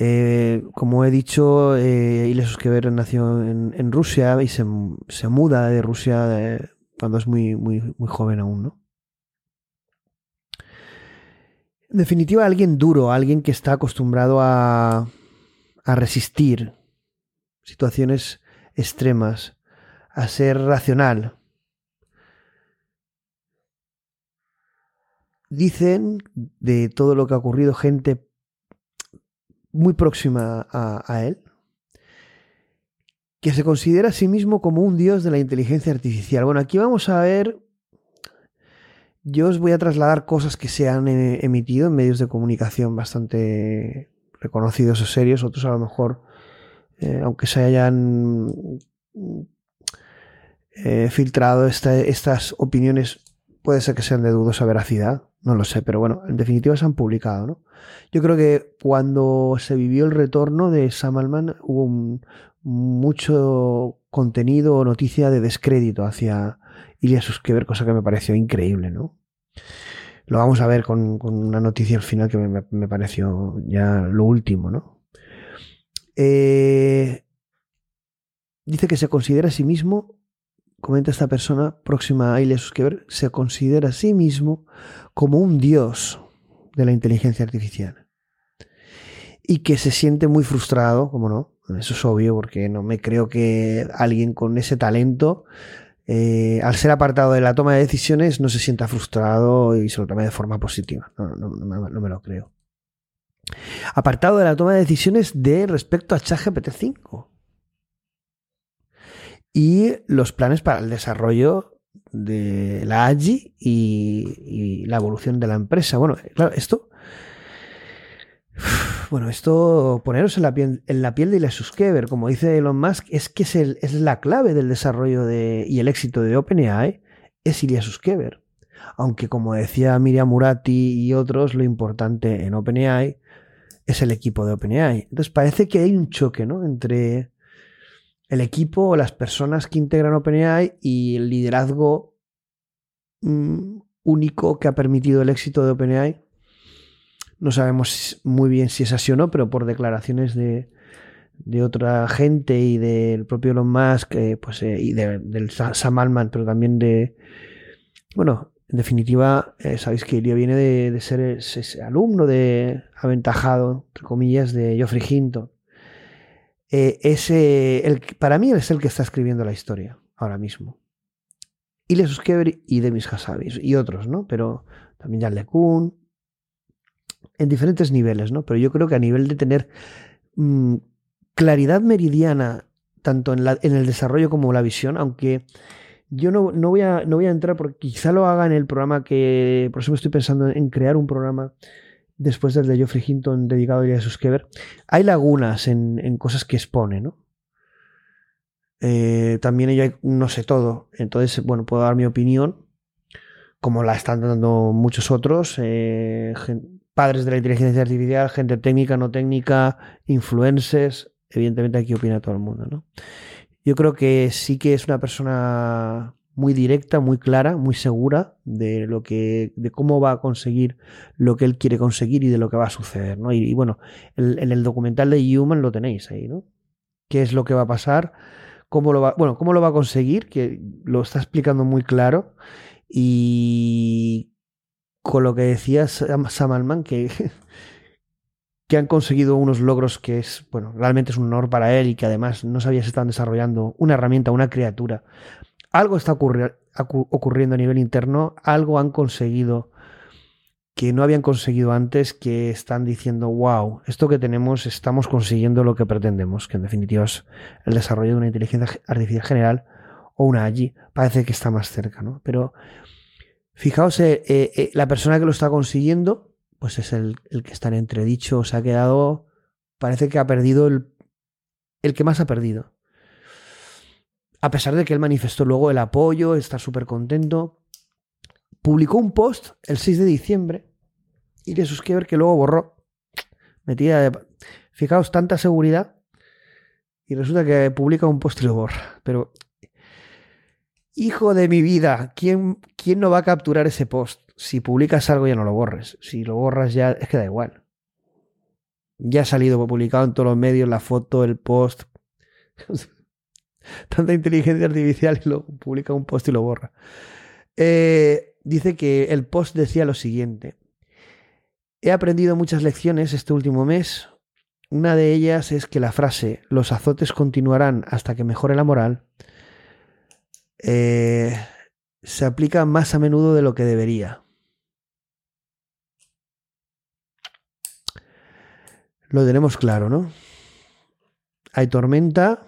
Speaker 5: Eh, como he dicho, eh, Ilya nació en, Rusia y se, muda de Rusia eh, cuando es muy, muy, muy joven aún, ¿no? En definitiva, alguien duro, alguien que está acostumbrado a, a resistir situaciones extremas, a ser racional. Dicen de todo lo que ha ocurrido gente muy próxima a, él, que se considera a sí mismo como un dios de la inteligencia artificial. Bueno, aquí vamos a ver yo os voy a trasladar cosas que se han eh, emitido en medios de comunicación bastante reconocidos o serios, otros a lo mejor, eh, aunque se hayan eh, filtrado estas opiniones, puede ser que sean de dudosa veracidad, no lo sé, pero bueno, en definitiva se han publicado. ¿no? Yo creo que cuando se vivió el retorno de Sam Altman hubo mucho contenido o noticia de descrédito hacia Ilya Suskever, cosa que me pareció increíble, ¿no? Lo vamos a ver con, una noticia al final que me, pareció ya lo último, ¿no? Eh, dice que se considera a sí mismo, comenta esta persona próxima a Ilya Suskever, se considera a sí mismo como un dios de la inteligencia artificial. Y que se siente muy frustrado, como no, eso es obvio, porque no me creo que alguien con ese talento eh, al ser apartado de la toma de decisiones no se sienta frustrado y se lo tome de forma positiva. No, me lo creo. Apartado de la toma de decisiones de respecto a ChatGPT 5. Y los planes para el desarrollo de la AGI y, la evolución de la empresa. Bueno, claro, esto bueno, esto, poneros en la piel, la de Ilya Suskever, como dice Elon Musk, es que es, es la clave del desarrollo de, y el éxito de OpenAI, es Ilya Suskever. Aunque, como decía Miriam Murati y otros, lo importante en OpenAI es el equipo de OpenAI. Entonces parece que hay un choque, ¿no? Entre, el equipo o las personas que integran OpenAI y el liderazgo mm, único que ha permitido el éxito de OpenAI. No sabemos muy bien si es así o no, pero por declaraciones de, de otra gente y del propio Elon Musk, eh, pues, eh, y del Sam Altman, pero también de, bueno, en definitiva, eh, sabéis que Ilya viene de, ser ese alumno de aventajado, entre comillas, de Geoffrey Hinton. Ese, el, para mí es el que está escribiendo la historia ahora mismo. Ilya Suskever y Demis Hassabis y otros, ¿no? Pero también Jan LeCun, en diferentes niveles, ¿no? Pero yo creo que a nivel de tener mm, claridad meridiana, tanto en, la, en, el desarrollo como la visión, aunque yo no, no, voy a, no voy a entrar porque quizá lo haga en el programa que, por eso me estoy pensando en crear un programa después del de Geoffrey Hinton dedicado a Jesús Kever. Hay lagunas en, en, cosas que expone, ¿no? Eh, también ella no sé todo, entonces, bueno, puedo dar mi opinión, como la están dando muchos otros, eh, padres de la inteligencia artificial, gente técnica, no técnica, influencers, evidentemente aquí opina todo el mundo, ¿no? Yo creo que sí que es una persona muy directa, muy clara, muy segura de lo que, de cómo va a conseguir lo que él quiere conseguir y de lo que va a suceder, ¿no? Y, bueno, en el documental de Human lo tenéis ahí, ¿no? ¿Qué es lo que va a pasar? ¿Cómo lo va, bueno, cómo lo va a conseguir? Que lo está explicando muy claro y con lo que decía Sam Altman, que que han conseguido unos logros que es, bueno, realmente es un honor para él y que además no sabía si están desarrollando una herramienta, una criatura. Algo está ocurriendo a nivel interno, algo han conseguido que no habían conseguido antes, que están diciendo, wow, esto que tenemos estamos consiguiendo lo que pretendemos, que en definitiva es el desarrollo de una inteligencia artificial general o una allí. Parece que está más cerca, ¿no? Pero fijaos, eh, eh, eh, la persona que lo está consiguiendo pues es el, que está en entredicho, se ha quedado, parece que ha perdido el, el que más ha perdido. A pesar de que él manifestó luego el apoyo, está súper contento, publicó un post el 6 de diciembre y de ver que luego borró. Metida de... Fijaos, tanta seguridad y resulta que publica un post y lo borra. Pero, hijo de mi vida, ¿quién, quién no va a capturar ese post? si publicas algo ya no lo borres. Si lo borras ya es que da igual. Ya ha salido publicado en todos los medios la foto, el post. Tanta inteligencia artificial y lo publica un post y lo borra. Eh, dice que el post decía lo siguiente. He aprendido muchas lecciones este último mes. Una de ellas es que la frase los azotes continuarán hasta que mejore la moral eh, se aplica más a menudo de lo que debería. Lo tenemos claro, ¿no? Hay tormenta.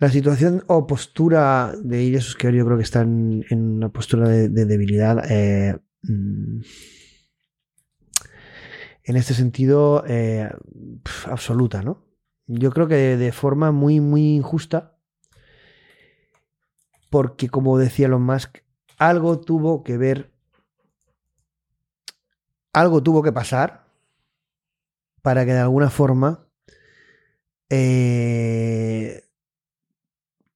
Speaker 5: La situación o postura de Iris que yo creo que están en una postura de, debilidad. Eh, mm, en este sentido, eh, absoluta, ¿no? Yo creo que de, forma muy, muy injusta. Porque, como decía Elon Musk, algo tuvo que ver algo tuvo que pasar para que de alguna forma eh,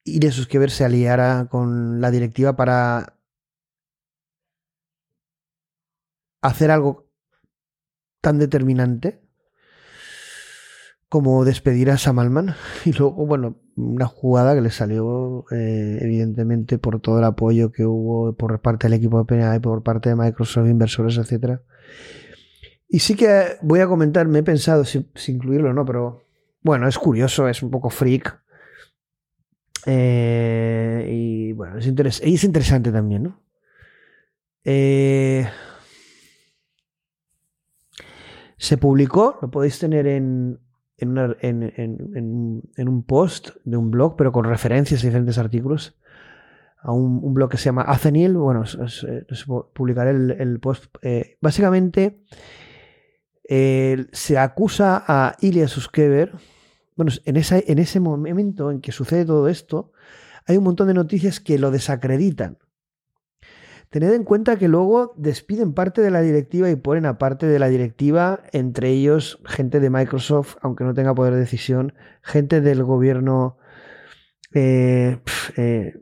Speaker 5: que ver se aliara con la directiva para hacer algo tan determinante como despedir a Sam Altman y luego, bueno, una jugada que le salió eh, evidentemente por todo el apoyo que hubo por parte del equipo de PNA y por parte de Microsoft, inversores, etcétera y sí que voy a comentar, me he pensado si, incluirlo o no, pero bueno, es curioso, es un poco freak. Eh, y bueno, es, es, interesante también, ¿no? Eh, se publicó, lo podéis tener en, en, un post de un blog, pero con referencias a diferentes artículos, a un, blog que se llama Azenil. Bueno, os, publicaré el, post. Eh, básicamente se acusa a Ilya Suskever. Bueno, en, en ese momento en que sucede todo esto, hay un montón de noticias que lo desacreditan. Tened en cuenta que luego despiden parte de la directiva y ponen a parte de la directiva, entre ellos gente de Microsoft, aunque no tenga poder de decisión, gente del gobierno. Eh, eh,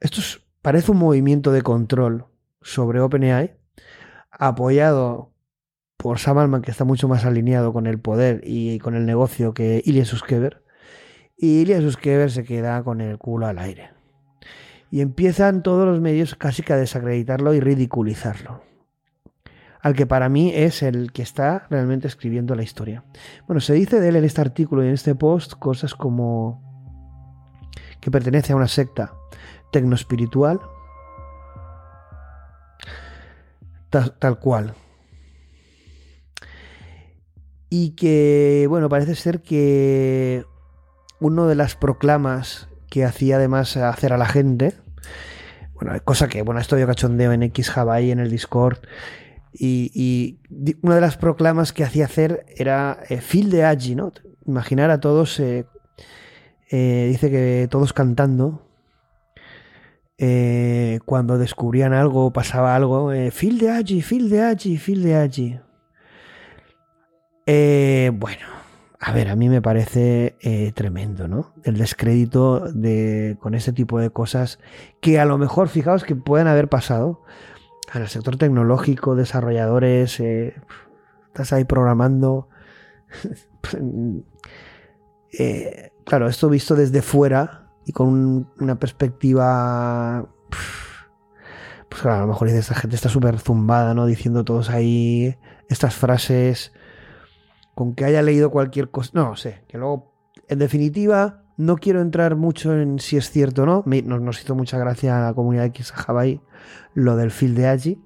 Speaker 5: esto parece un movimiento de control sobre OpenAI, apoyado por Sam Altman, que está mucho más alineado con el poder y con el negocio que Ilya Suskever. Y Ilya Suskever se queda con el culo al aire y empiezan todos los medios casi que a desacreditarlo y ridiculizarlo. Al que para mí es el que está realmente escribiendo la historia. Bueno, se dice de él en este artículo y en este post cosas como que pertenece a una secta tecnoespiritual, tal cual. Y que, bueno, parece ser que uno de las proclamas que hacía además hacer a la gente. Bueno, cosa que, bueno, esto yo cachondeo en X Hawaii, en el Discord. Y, una de las proclamas que hacía hacer era eh, Phil de Agi, ¿no? Imaginar a todos, eh, eh, dice que todos cantando, cuando descubrían algo, pasaba algo, Phil de Agi, Phil de Agi, Phil de Agi. Bueno, a ver, a mí me parece eh, tremendo, ¿no? El descrédito de, con ese tipo de cosas que a lo mejor, fijaos, que pueden haber pasado en el sector tecnológico, desarrolladores, eh, estás ahí programando. Eh, claro, esto visto desde fuera y con una perspectiva. Pues claro, a lo mejor esta gente está súper zumbada, ¿no? Diciendo todos ahí estas frases con que haya leído cualquier cosa. No sé, que luego, en definitiva, no quiero entrar mucho en si es cierto o no. Nos, hizo mucha gracia a la comunidad X Hawaii lo del Field de Agi.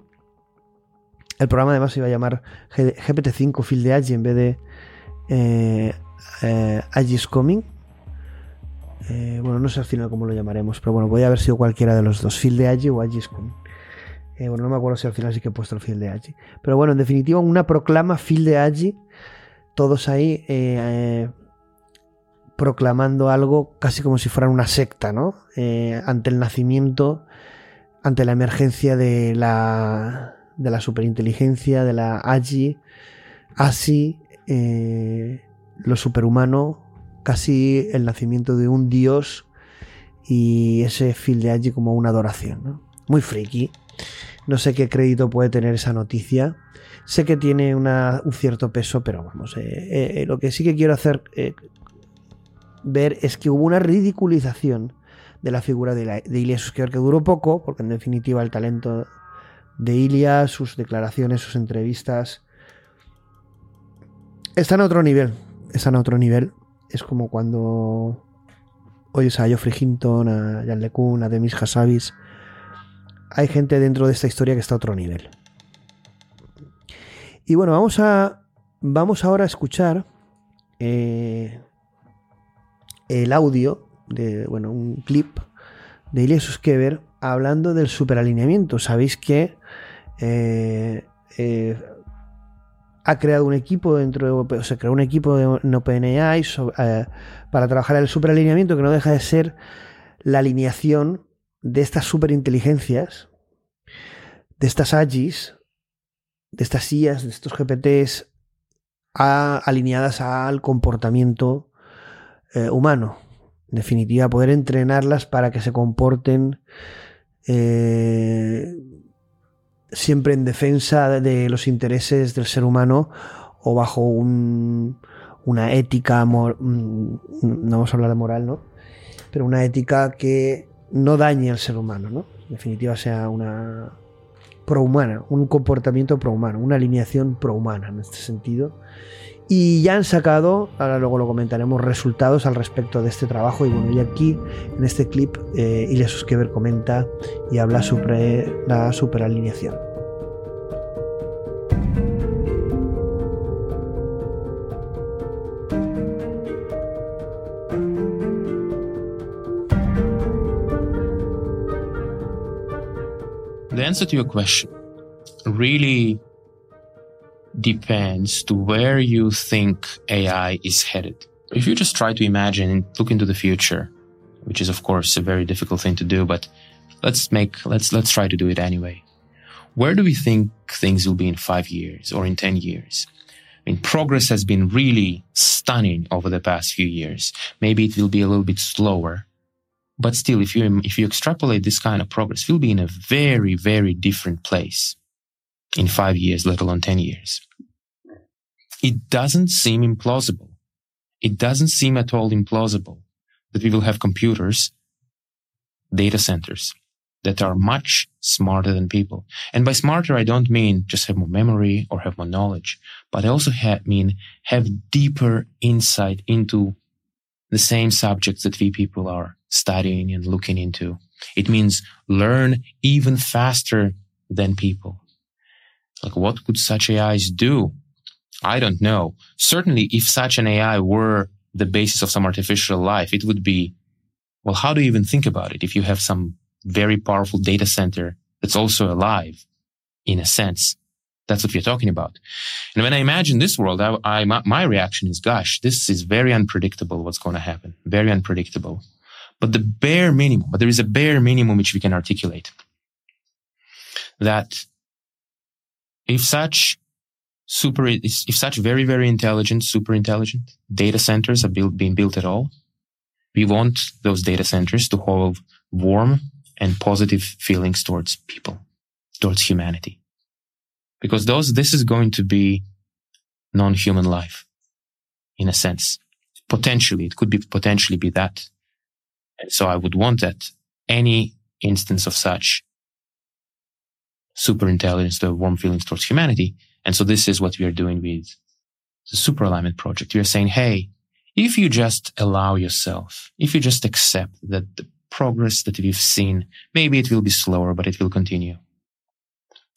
Speaker 5: El programa además se iba a llamar GPT-5 Field de Agi en vez de eh, eh Coming. Eh, bueno, no sé al final cómo lo llamaremos, pero bueno, podría haber sido cualquiera de los dos, Field de Agi o Agi's Coming. Eh, bueno, no me acuerdo si al final sí que he puesto el Field de Agi. Pero bueno, en definitiva, una proclama Field de Agi todos ahí eh, eh, proclamando algo casi como si fueran una secta, ¿no? Eh, ante el nacimiento, ante la emergencia de la, de la superinteligencia, de la AGI, así lo superhumano, casi el nacimiento de un dios y ese fil de AGI como una adoración, ¿no? Muy friki. No sé qué crédito puede tener esa noticia. Sé que tiene un cierto peso, pero vamos, eh, eh, eh, lo que sí que quiero hacer ver es que hubo una ridiculización de la figura de, la, de Ilias que duró poco, porque en definitiva el talento de Ilias, sus declaraciones, sus entrevistas, están a otro nivel. Están a otro nivel. Es como cuando oyes a Geoffrey Hinton, a Jan LeCun, a Demis Hassabis. Hay gente dentro de esta historia que está a otro nivel. Y bueno, vamos a. Vamos ahora a escuchar eh, el audio de. Bueno, un clip de Ilya Suskever hablando del superalineamiento. Sabéis que eh, eh, ha creado un equipo dentro de, o se creó un equipo de OpenAI para trabajar el superalineamiento que no deja de ser la alineación de estas superinteligencias, de estas AGIs, de estas sillas, de estos GPTs, alineadas al comportamiento eh, humano. En definitiva, poder entrenarlas para que se comporten eh, siempre en defensa de los intereses del ser humano o bajo una ética, mm, no vamos a hablar de moral, ¿no? Pero una ética que no dañe al ser humano, ¿no? En definitiva, sea una, prohumana, un comportamiento prohumano, una alineación prohumana en este sentido. Y ya han sacado, ahora luego lo comentaremos, resultados al respecto de este trabajo. Y bueno, y aquí en este clip, eh, Ilya comenta y habla sobre la superalineación.
Speaker 2: The answer to your question really depends to where you think AI is headed. If you just try to imagine and look into the future, which is of course a very difficult thing to do, but let's make, let's, let's try to do it anyway. Where do we think things will be in five years or in 10 years? I mean, progress has been really stunning over the past few years. Maybe it will be a little bit slower, but still, if you, if you extrapolate this kind of progress, we'll be in a very, very different place in five years, let alone 10 years. It doesn't seem implausible. It doesn't seem at all implausible that we will have computers, data centers that are much smarter than people. And by smarter, I don't mean just have more memory or have more knowledge, but I also mean have deeper insight into the same subjects that we people are studying and looking into. It means learn even faster than people. Like what could such AIs do? I don't know. Certainly, if such an AI were the basis of some artificial life, it would be, well, how do you even think about it? If you have some very powerful data center that's also alive in a sense, that's what we're talking about. And when I imagine this world, I, I my reaction is, gosh, this is very unpredictable. What's going to happen? Very unpredictable. But the bare minimum, but there is a bare minimum which we can articulate that if such super, if such very, very intelligent, super intelligent data centers are built, being built at all, we want those data centers to hold warm and positive feelings towards people, towards humanity. Because those, this is going to be non-human life in a sense. Potentially, it could be potentially be that. And so I would want that any instance of such super intelligence, the warm feelings towards humanity and so this is what we are doing with the super alignment project. We are saying, Hey, if you just allow yourself, if you just accept that the progress that we've seen, maybe it will be slower, but it will continue.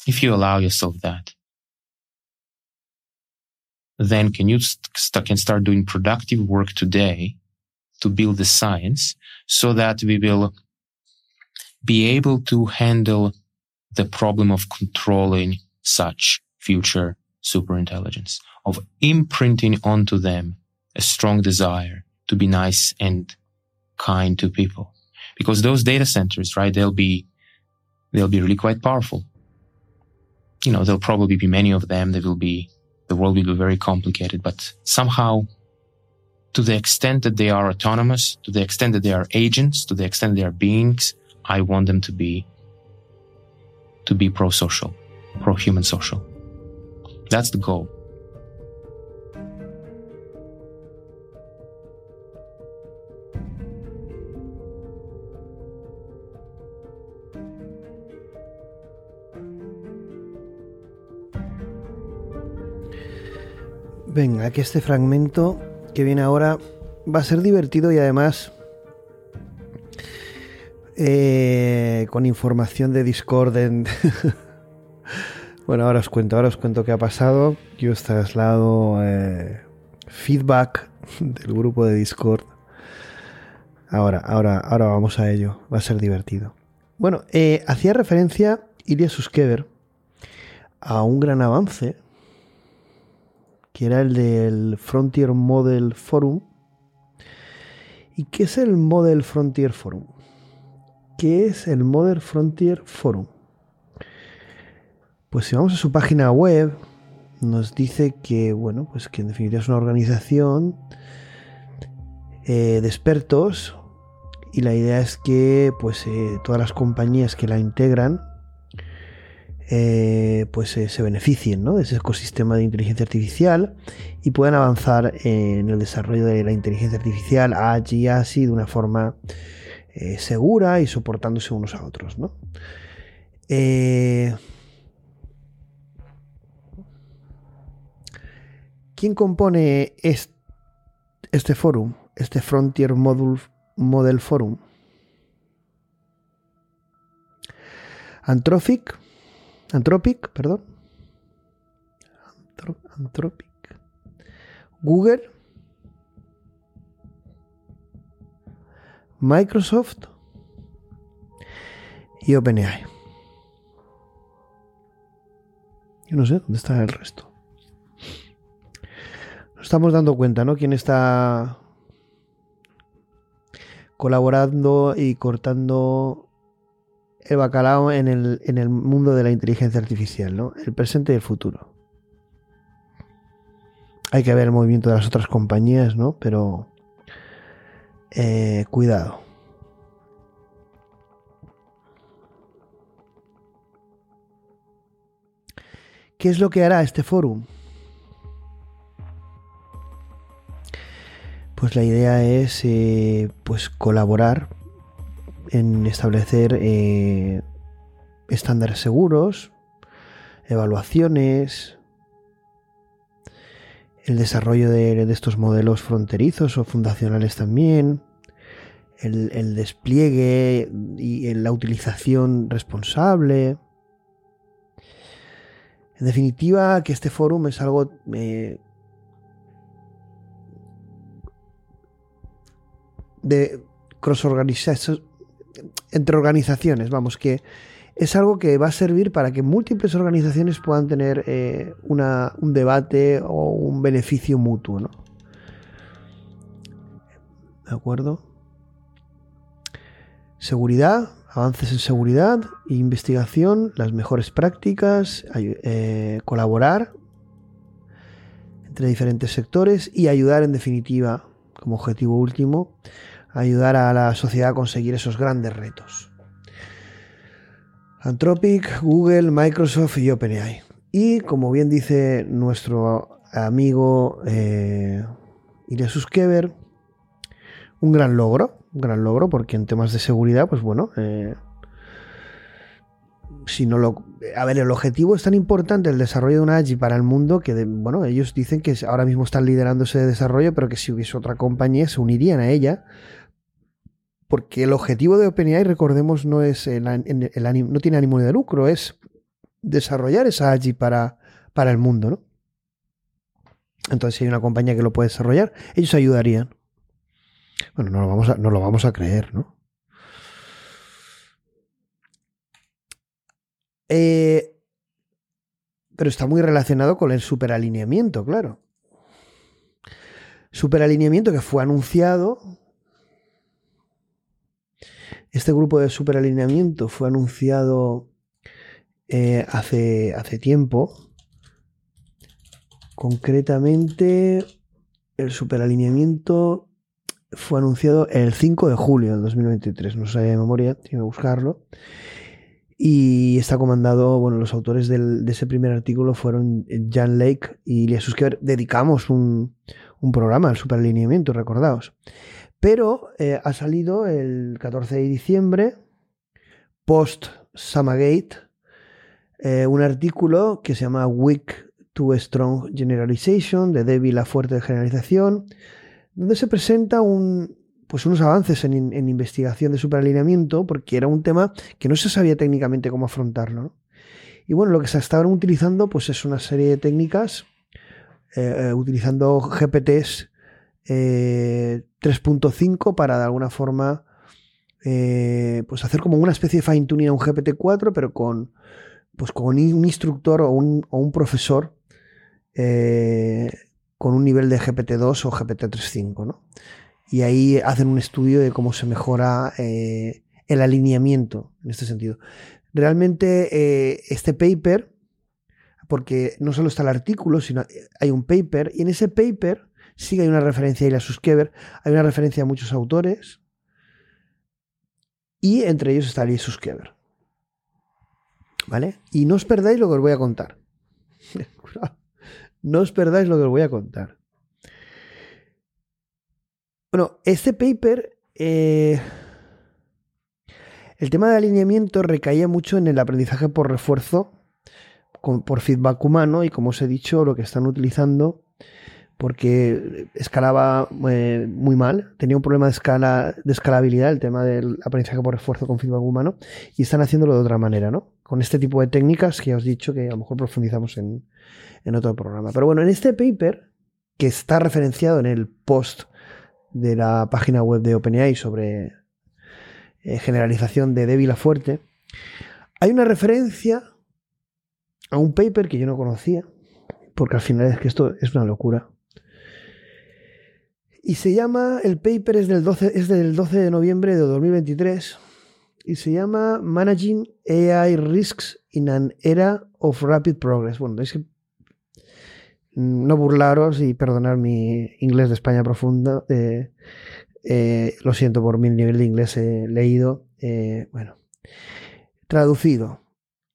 Speaker 2: If you allow yourself that, then can you st- can start doing productive work today to build the science so that we will be able to handle the problem of controlling such future superintelligence, of imprinting onto them a strong desire to be nice and kind to people. Because those data centers, right, they'll be, they'll be really quite powerful. You know, there'll probably be many of them. There will be, the world will be very complicated, but somehow to the extent that they are autonomous, to the extent that they are agents, to the extent they are beings, I want them to be, to be pro-social, pro-human social. That's the goal.
Speaker 5: Venga, que este fragmento que viene ahora va a ser divertido y además eh, con información de Discord en Bueno, ahora os cuento, ahora os cuento qué ha pasado. Yo os traslado eh, feedback del grupo de Discord. Ahora, ahora, ahora vamos a ello. Va a ser divertido. Bueno, eh, hacía referencia Ilya Suskever a un gran avance que era el del Frontier Model Forum. ¿Y qué es el Model Frontier Forum? ¿Qué es el Model Frontier Forum? Pues si vamos a su página web, nos dice que, bueno, pues que en definitiva es una organización eh, de expertos y la idea es que pues eh, todas las compañías que la integran eh, pues se beneficien de ese ecosistema de inteligencia artificial y puedan avanzar en el desarrollo de la inteligencia artificial allí así de una forma segura y soportándose unos a otros. ¿no? ¿Quién compone este forum, este Frontier Model Forum? Anthropic, Anthropic, perdón. Anthropic. Google. Microsoft y OpenAI. Yo no sé dónde está el resto estamos dando cuenta, ¿no? Quién está colaborando y cortando el bacalao en el, en el mundo de la inteligencia artificial, ¿no? El presente y el futuro. Hay que ver el movimiento de las otras compañías, ¿no? Pero eh, cuidado. ¿Qué es lo que hará este foro? Pues la idea es eh, pues colaborar en establecer eh, estándares seguros, evaluaciones, el desarrollo de, estos modelos fronterizos o fundacionales también, el, despliegue y la utilización responsable. En definitiva, que este foro es algo eh, de cross entre organizaciones, vamos, que es algo que va a servir para que múltiples organizaciones puedan tener eh, un debate o un beneficio mutuo, ¿no? ¿De acuerdo? Seguridad, avances en seguridad, investigación, las mejores prácticas, eh, colaborar entre diferentes sectores y ayudar en definitiva, como objetivo último, ayudar a la sociedad a conseguir esos grandes retos. Anthropic, Google, Microsoft y OpenAI. Y como bien dice nuestro amigo eh, Suskever, un gran logro, un gran logro, porque en temas de seguridad, pues bueno, eh, si no lo. A ver, el objetivo es tan importante el desarrollo de una AGI para el mundo que, bueno, ellos dicen que ahora mismo están liderando ese desarrollo, pero que si hubiese otra compañía se unirían a ella porque el objetivo de OpenAI, recordemos, no es el, no tiene ánimo de lucro, es desarrollar esa AGI para, para el mundo, ¿no? Entonces, si hay una compañía que lo puede desarrollar, ellos ayudarían. Bueno, no lo vamos a, no lo vamos a creer, ¿no? Eh, pero está muy relacionado con el superalineamiento, claro. Superalineamiento que fue anunciado este grupo de superalineamiento fue anunciado eh, hace, hace tiempo. Concretamente, el superalineamiento fue anunciado el 5 de julio del 2023. No sabía de memoria, tengo que buscarlo. Y está comandado, bueno, los autores de ese primer artículo fueron Jan Lake y Suskever. Dedicamos un, un programa al superalineamiento, recordaos. Pero eh, ha salido el 14 de diciembre, post Samagate, eh, un artículo que se llama Weak to Strong Generalization, de débil a fuerte generalización, donde se presenta un, pues unos avances en, investigación de superalineamiento, porque era un tema que no se sabía técnicamente cómo afrontarlo. Y bueno, lo que se estaban utilizando pues es una serie de técnicas, eh, utilizando GPTs 3.5 eh, para de alguna forma eh, pues hacer como una especie de fine tuning a un GPT-4, pero con, pues con un instructor o un, profesor eh, con un nivel de GPT-2 o GPT-3.5. ¿no? Y ahí hacen un estudio de cómo se mejora el alineamiento en este sentido. Realmente este paper, porque no solo está el artículo, sino hay un paper, y en ese paper Sí hay una referencia a Ilya Suskever, hay una referencia a muchos autores, y entre ellos está Ilya Suskever. ¿Vale? Y no os perdáis lo que os voy a contar. no os perdáis lo que os voy a contar. Bueno, este paper, eh, el tema de alineamiento recaía mucho en el aprendizaje por refuerzo, por feedback humano, y como os he dicho, lo que están utilizando porque escalaba eh, muy mal, tenía un problema de, escala, de escalabilidad, el tema del aprendizaje por esfuerzo con feedback humano, y están haciéndolo de otra manera, ¿no? Con este tipo de técnicas que ya os he dicho que a lo mejor profundizamos en, otro programa. Pero bueno, en este paper, que está referenciado en el post de la página web de OpenAI sobre eh, generalización de débil a fuerte, hay una referencia a un paper que yo no conocía, porque al final es que esto es una locura. Y se llama, el paper es del 12, es del 12 de noviembre de 2023 y se llama Managing AI Risks in an Era of Rapid Progress. Bueno, es que mm, no burlaros y perdonar mi inglés de España profundo. Eh, eh, lo siento por mi nivel de inglés leído. Eh, bueno, traducido.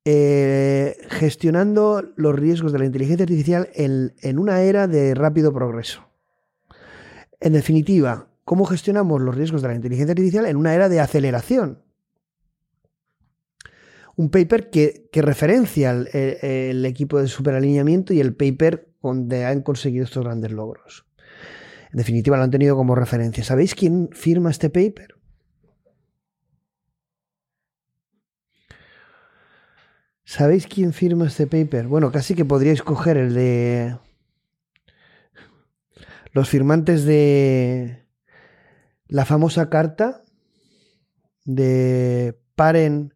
Speaker 5: gestionando los riesgos de la inteligencia artificial en una era de rápido progreso. En definitiva, ¿cómo gestionamos los riesgos de la inteligencia artificial en una era de aceleración? un paper que, referencia el, equipo de superalineamiento y el paper donde han conseguido estos grandes logros. En definitiva, lo han tenido como referencia. ¿Sabéis quién firma este paper? ¿Sabéis quién firma este paper? Bueno, casi que podríais coger el de los firmantes de la famosa carta de Paren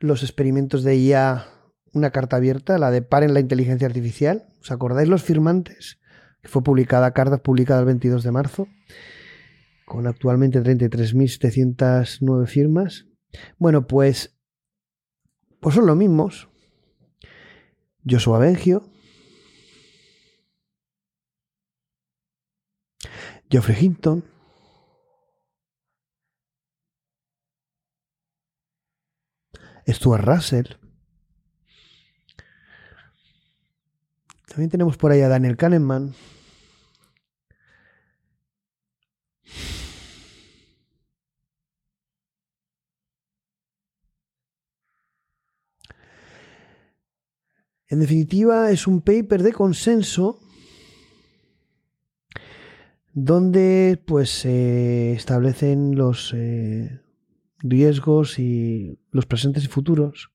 Speaker 5: los experimentos de IA una carta abierta, la de Paren la inteligencia artificial. ¿Os acordáis los firmantes? Que fue publicada, carta publicada el 22 de marzo, con actualmente 33.709 firmas. Bueno, pues, pues son los mismos. Joshua Bengio, Geoffrey Hinton, Stuart Russell. También tenemos por ahí a Daniel Kahneman. En definitiva, es un paper de consenso donde pues se establecen los eh, riesgos y los presentes y futuros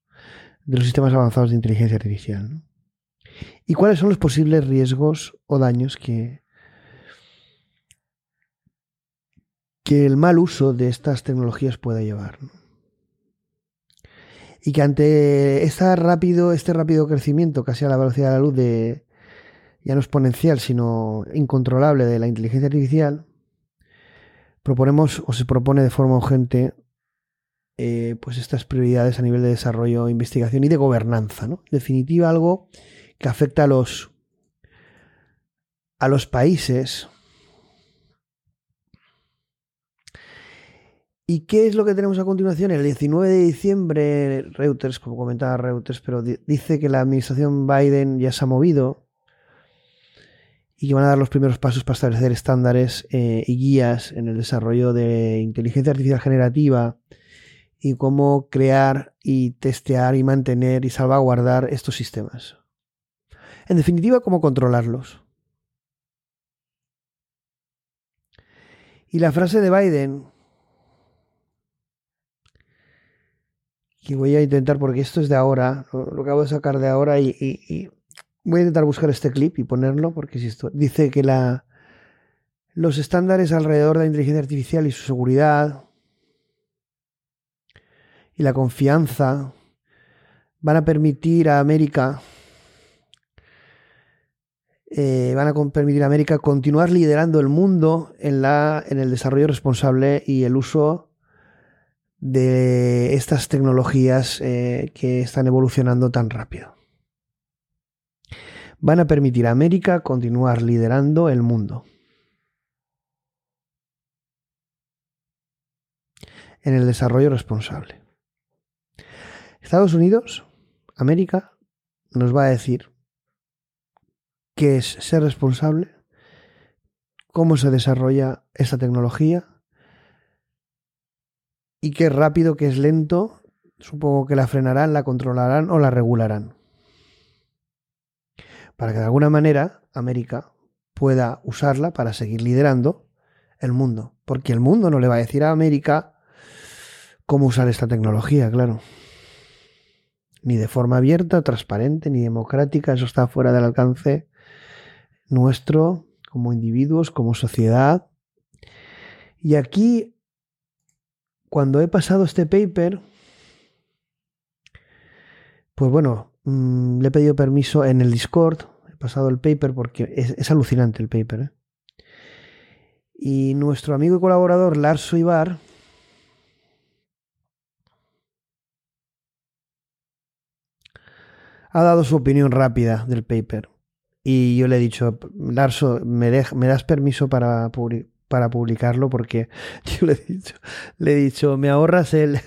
Speaker 5: de los sistemas avanzados de inteligencia artificial. ¿Y cuáles son los posibles riesgos o daños que, que el mal uso de estas tecnologías pueda llevar? Y que ante esta rápido, este rápido crecimiento, casi a la velocidad de la luz, de, ya no exponencial, sino incontrolable de la inteligencia artificial, proponemos o se propone de forma urgente eh, pues estas prioridades a nivel de desarrollo, investigación y de gobernanza. ¿no? En definitiva, algo que afecta a los, a los países. ¿Y qué es lo que tenemos a continuación? El 19 de diciembre, Reuters, como comentaba Reuters, pero dice que la administración Biden ya se ha movido y que van a dar los primeros pasos para establecer estándares eh, y guías en el desarrollo de inteligencia artificial generativa y cómo crear y testear y mantener y salvaguardar estos sistemas. En definitiva, cómo controlarlos. Y la frase de Biden, que voy a intentar porque esto es de ahora, lo, acabo de sacar de ahora y, voy a intentar buscar este clip y ponerlo porque si dice que los estándares alrededor de la inteligencia artificial y su seguridad, y la confianza van a permitir a América eh, van a permitir a América continuar liderando el mundo en el desarrollo responsable y el uso de estas tecnologías eh, que están evolucionando tan rápido. Van a permitir a América continuar liderando el mundo. en el desarrollo responsable. Estados Unidos, América, nos va a decir qué es ser responsable, cómo se desarrolla esta tecnología y qué rápido, qué es lento. Supongo que la frenarán, la controlarán o la regularán. Para que de alguna manera América pueda usarla para seguir liderando el mundo. Porque el mundo no le va a decir a América cómo usar esta tecnología, claro ni de forma abierta, transparente, ni democrática. Eso está fuera del alcance nuestro como individuos, como sociedad. Y aquí, cuando he pasado este paper, pues bueno, Mm, le he pedido permiso en el Discord, he pasado el paper porque es, alucinante el paper. ¿eh? Y nuestro amigo y colaborador Lars Ibar ha dado su opinión rápida del paper. Y yo le he dicho, Larso, ¿me, das permiso para, para publicarlo? Porque yo le he dicho, le he dicho me ahorras el,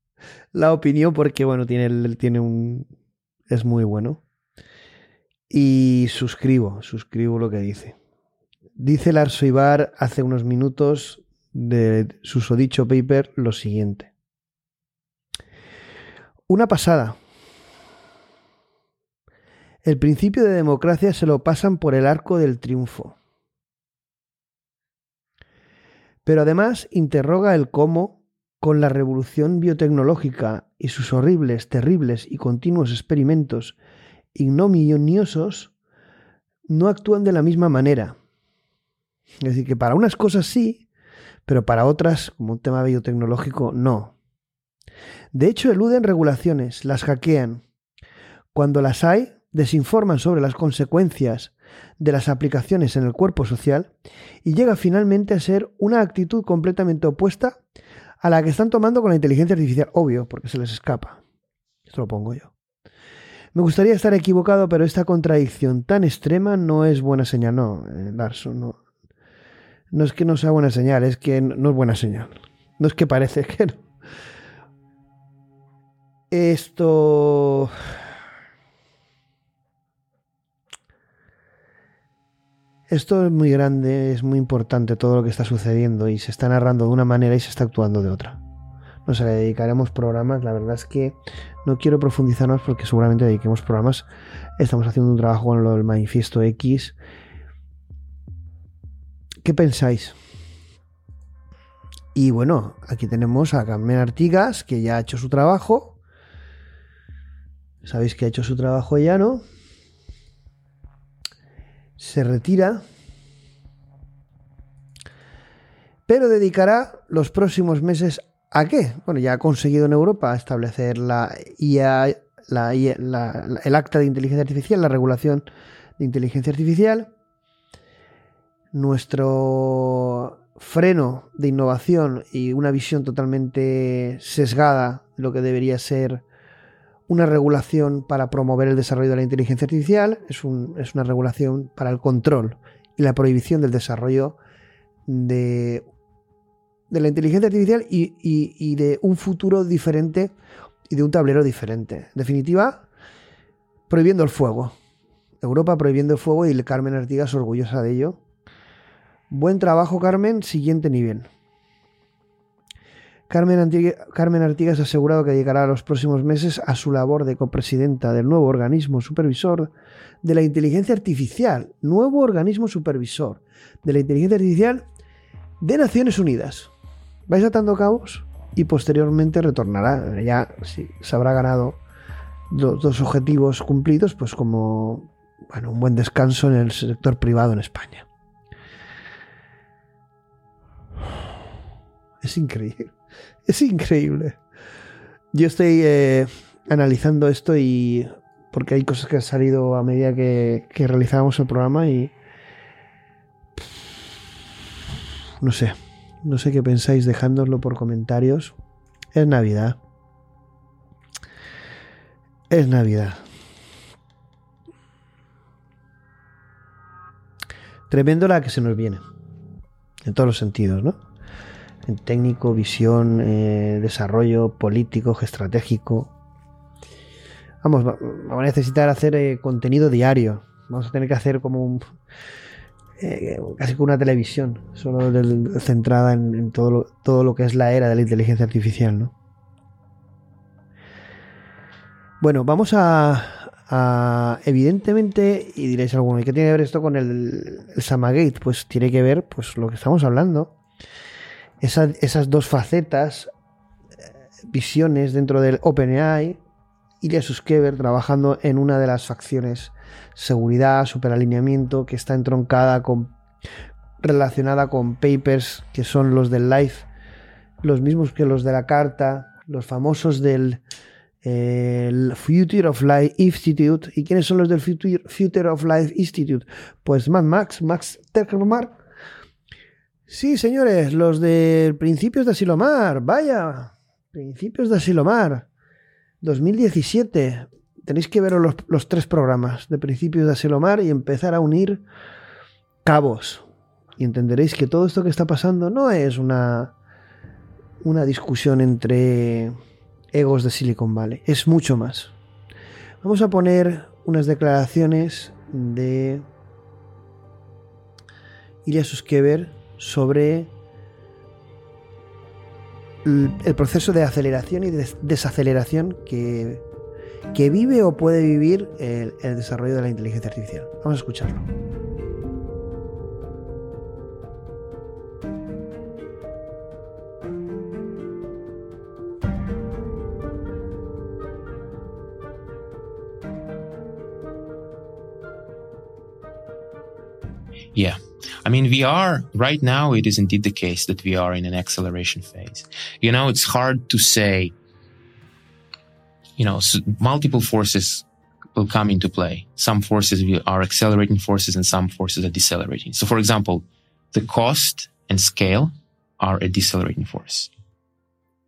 Speaker 5: la opinión porque, bueno, tiene, tiene un, es muy bueno. Y suscribo, suscribo lo que dice. Dice Larso Ibar hace unos minutos de su sodicho paper lo siguiente. Una pasada. El principio de democracia se lo pasan por el arco del triunfo. Pero además interroga el cómo, con la revolución biotecnológica y sus horribles, terribles y continuos experimentos ignominiosos, no actúan de la misma manera. Es decir, que para unas cosas sí, pero para otras, como un tema biotecnológico, no. De hecho, eluden regulaciones, las hackean. Cuando las hay, desinforman sobre las consecuencias de las aplicaciones en el cuerpo social y llega finalmente a ser una actitud completamente opuesta a la que están tomando con la inteligencia artificial. Obvio, porque se les escapa. Esto lo pongo yo. Me gustaría estar equivocado, pero esta contradicción tan extrema no es buena señal. No, eh, Larson, no. No es que no sea buena señal, es que no es buena señal. No es que parece que no. Esto... Esto es muy grande, es muy importante todo lo que está sucediendo y se está narrando de una manera y se está actuando de otra. Nos dedicaremos programas, la verdad es que no quiero profundizar más porque seguramente dediquemos programas. Estamos haciendo un trabajo con lo del manifiesto X ¿Qué pensáis? Y bueno, aquí tenemos a Carmen Artigas, que ya ha hecho su trabajo. Sabéis que ha hecho su trabajo ya, ¿no? Se retira. Pero dedicará los próximos meses a qué? Bueno, ya ha conseguido en Europa establecer la IA, el acta de inteligencia artificial, la regulación de inteligencia artificial nuestro freno de innovación y una visión totalmente sesgada de lo que debería ser una regulación para promover el desarrollo de la inteligencia artificial, es, una regulación para el control y la prohibición del desarrollo de, de la inteligencia artificial y, y, de un futuro diferente y de un tablero diferente. En definitiva, prohibiendo el fuego. Europa prohibiendo el fuego y Carmen Artigas orgullosa de ello Buen trabajo, Carmen. Siguiente nivel. Carmen, Artigas ha asegurado que dedicará los próximos meses a su labor de copresidenta del nuevo organismo supervisor de la inteligencia artificial. Nuevo organismo supervisor de la inteligencia artificial de Naciones Unidas. ¿Vais atando cabos? Y posteriormente retornará. Ya si se habrá ganado los dos objetivos cumplidos, pues como bueno, un buen descanso en el sector privado en España. Es increíble. Es increíble. Yo estoy eh, analizando esto y. Porque hay cosas que han salido a medida que, que realizábamos el programa y. No sé. No sé qué pensáis, dejándoslo por comentarios. Es Navidad. Es Navidad. Tremendo la que se nos viene. En todos los sentidos, ¿no? Técnico, visión, eh, desarrollo político, estratégico. Vamos, vamos a necesitar hacer eh, contenido diario. Vamos a tener que hacer como un, eh, casi como una televisión, solo centrada en, todo, lo, todo lo que es la era de la inteligencia artificial, ¿no? Bueno, vamos a, evidentemente, y diréis alguno, ¿y qué tiene que ver esto con el, el Samagate? Pues tiene que ver, pues lo que estamos hablando, esas dos facetas, eh, visiones dentro del OpenAI, Ilya Suskever trabajando en una de las facciones seguridad, superalineamiento, que está entroncada con relacionada con papers que son los del Life, los mismos que los de la carta, los famosos del Future of Life Institute. ¿Y quiénes son los del Future, of Life Institute? Pues Max, Max Tegmark, Sí, señores, los de Principios de Asilomar, vaya, Principios de Asilomar, 2017, tenéis que ver los, los tres programas de principios de Asilomar y empezar a unir cabos. Y entenderéis que todo esto que está pasando no es una, una discusión entre egos de Silicon Valley, es mucho más. Vamos a poner unas declaraciones de Ilya Suskever sobre el proceso de aceleración y desaceleración que, que vive o puede vivir el, desarrollo de la inteligencia artificial. Vamos a escucharlo.
Speaker 2: I mean, we are right now, it is indeed the case that we are in an acceleration phase. You know, it's hard to say, you know, multiple forces will come into play. Some forces are accelerating forces and some forces are decelerating. So, for example, the cost and scale are a decelerating force.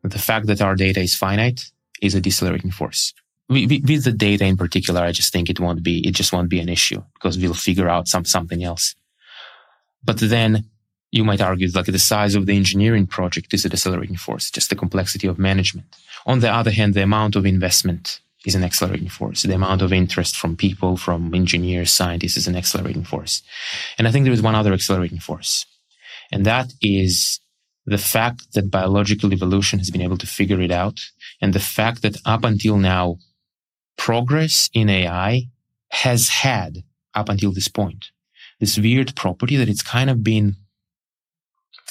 Speaker 2: The fact that our data is finite is a decelerating force. With the data in particular, I just think it won't be, it just won't be an issue because we'll figure out some, something else. But then you might argue like the size of the engineering project is a accelerating force, just the complexity of management. On the other hand, the amount of investment is an accelerating force. The amount of interest from people, from engineers, scientists is an accelerating force. And I think there is one other accelerating force. And that is the fact that biological evolution has been able to figure it out. And the fact that up until now, progress in AI has had up until this point this weird property that it's kind of been,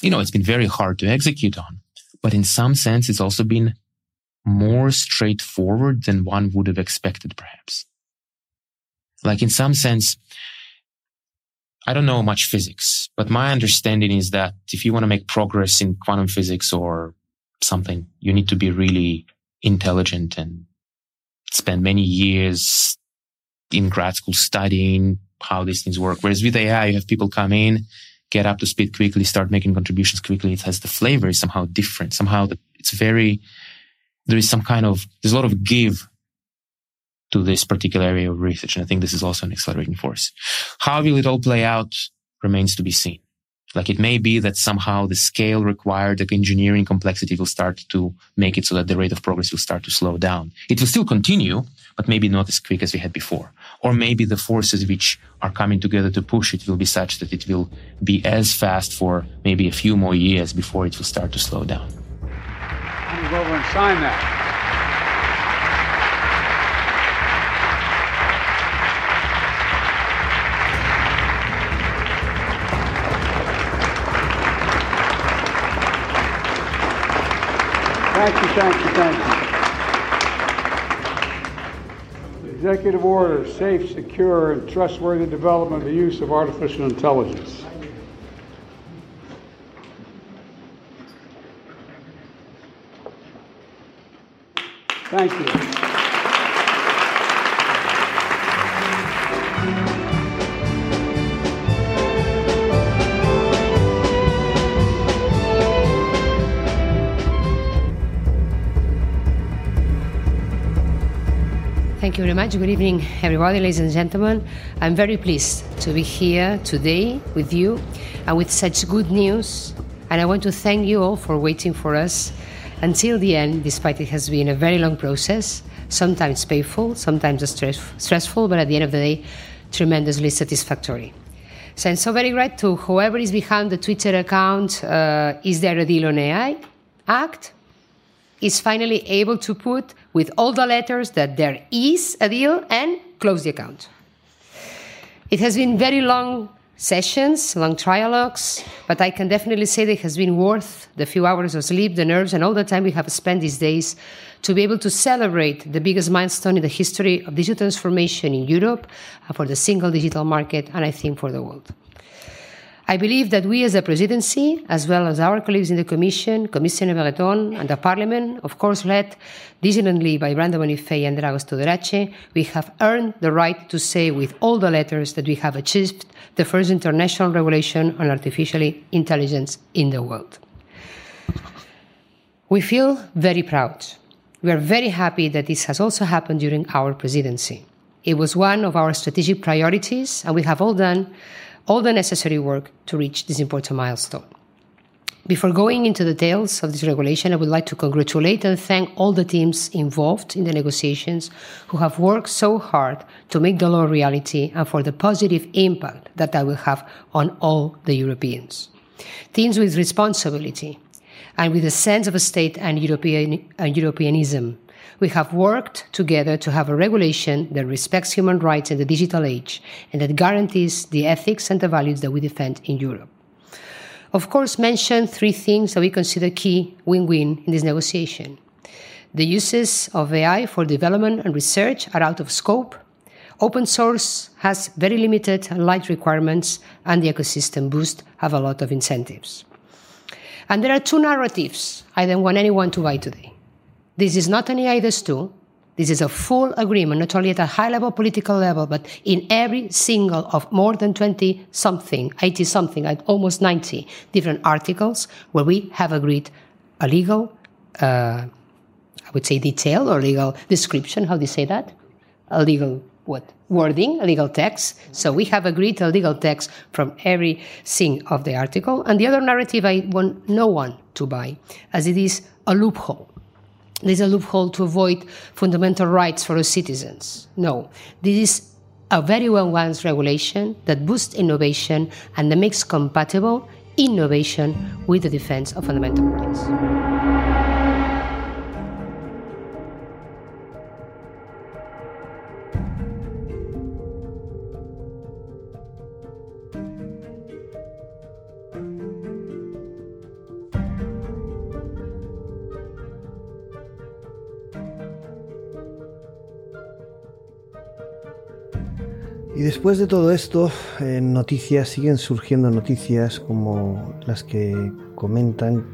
Speaker 2: you know, it's been very hard to execute on. But in some sense, it's also been more straightforward than one would have expected, perhaps. Like in some sense, I don't know much physics, but my understanding is that if you want to make progress in quantum physics or something, you need to be really intelligent and spend many years in grad school studying how these things work. Whereas with AI, you have people come in, get up to speed quickly, start making contributions quickly. It has the flavor is somehow different. Somehow it's very, there is some kind of, there's a lot of give to this particular area of research. And I think this is also an accelerating force. How will it all play out remains to be seen. Like it may be that somehow the scale required, the engineering complexity will start to make it so that the rate of progress will start to slow down. It will still continue, but maybe not as quick as we had before. Or maybe the forces which are coming together to push it will be such that it will be as fast for maybe a few more years before it will start to slow down.
Speaker 6: Over and sign that. Thank you, thank you, thank you. Executive order, safe, secure, and trustworthy development of the use of artificial intelligence. Thank you.
Speaker 7: Thank you very much. Good evening, everybody, ladies and gentlemen. I'm very pleased to be here today with you and with such good news. And I want to thank you all for waiting for us until the end, despite it has been a very long process, sometimes painful, sometimes stress- stressful, but at the end of the day, tremendously satisfactory. So I'm so very grateful to whoever is behind the Twitter account, uh, Is There a Deal on AI? Act, is finally able to put with all the letters that there is a deal and close the account. It has been very long sessions, long trialogues, but I can definitely say that it has been worth the few hours of sleep, the nerves, and all the time we have spent these days to be able to celebrate the biggest milestone in the history of digital transformation in Europe, uh, for the single digital market, and I think for the world. I believe that we as a presidency, as well as our colleagues in the Commission, Commissioner Breton, and the Parliament, of course led diligently by Brando Bonifay and Dragos Tudorace, we have earned the right to say with all the letters that we have achieved the first international regulation on artificial intelligence in the world. We feel very proud We are very happy that this has also happened during our presidency. It was one of our strategic priorities, and we have all done all the necessary work to reach this important milestone. Before going into the details of this regulation, I would like to congratulate and thank all the teams involved in the negotiations who have worked so hard to make the law a reality and for the positive impact that that will have on all the Europeans. Teams with responsibility and with a sense of a state and, European, and Europeanism. We have worked together to have a regulation that respects human rights in the digital age and that guarantees the ethics and the values that we defend in Europe of course, mention three things that we consider key win win in this negotiation. The uses of AI for development and research are out of scope. Open source has very limited light requirements, and the ecosystem boost have a lot of incentives. And there are two narratives I don't want anyone to buy today. This is not an AI 2, this is a full agreement, not only at a high level political level, but in every single of more than 20 something, 80 something, almost 90 different articles where we have agreed a legal, uh, I would say detail or legal description. How do you say that? A legal what? Wording, a legal text. So we have agreed a legal text from every thing of the article. And the other narrative I want no one to buy, as it is a loophole there's a loophole to avoid fundamental rights for our citizens. No, this is a very well balanced regulation that boosts innovation and that makes compatible innovation with the defense of fundamental rights.
Speaker 5: Después de todo esto, noticias siguen surgiendo noticias como las que comentan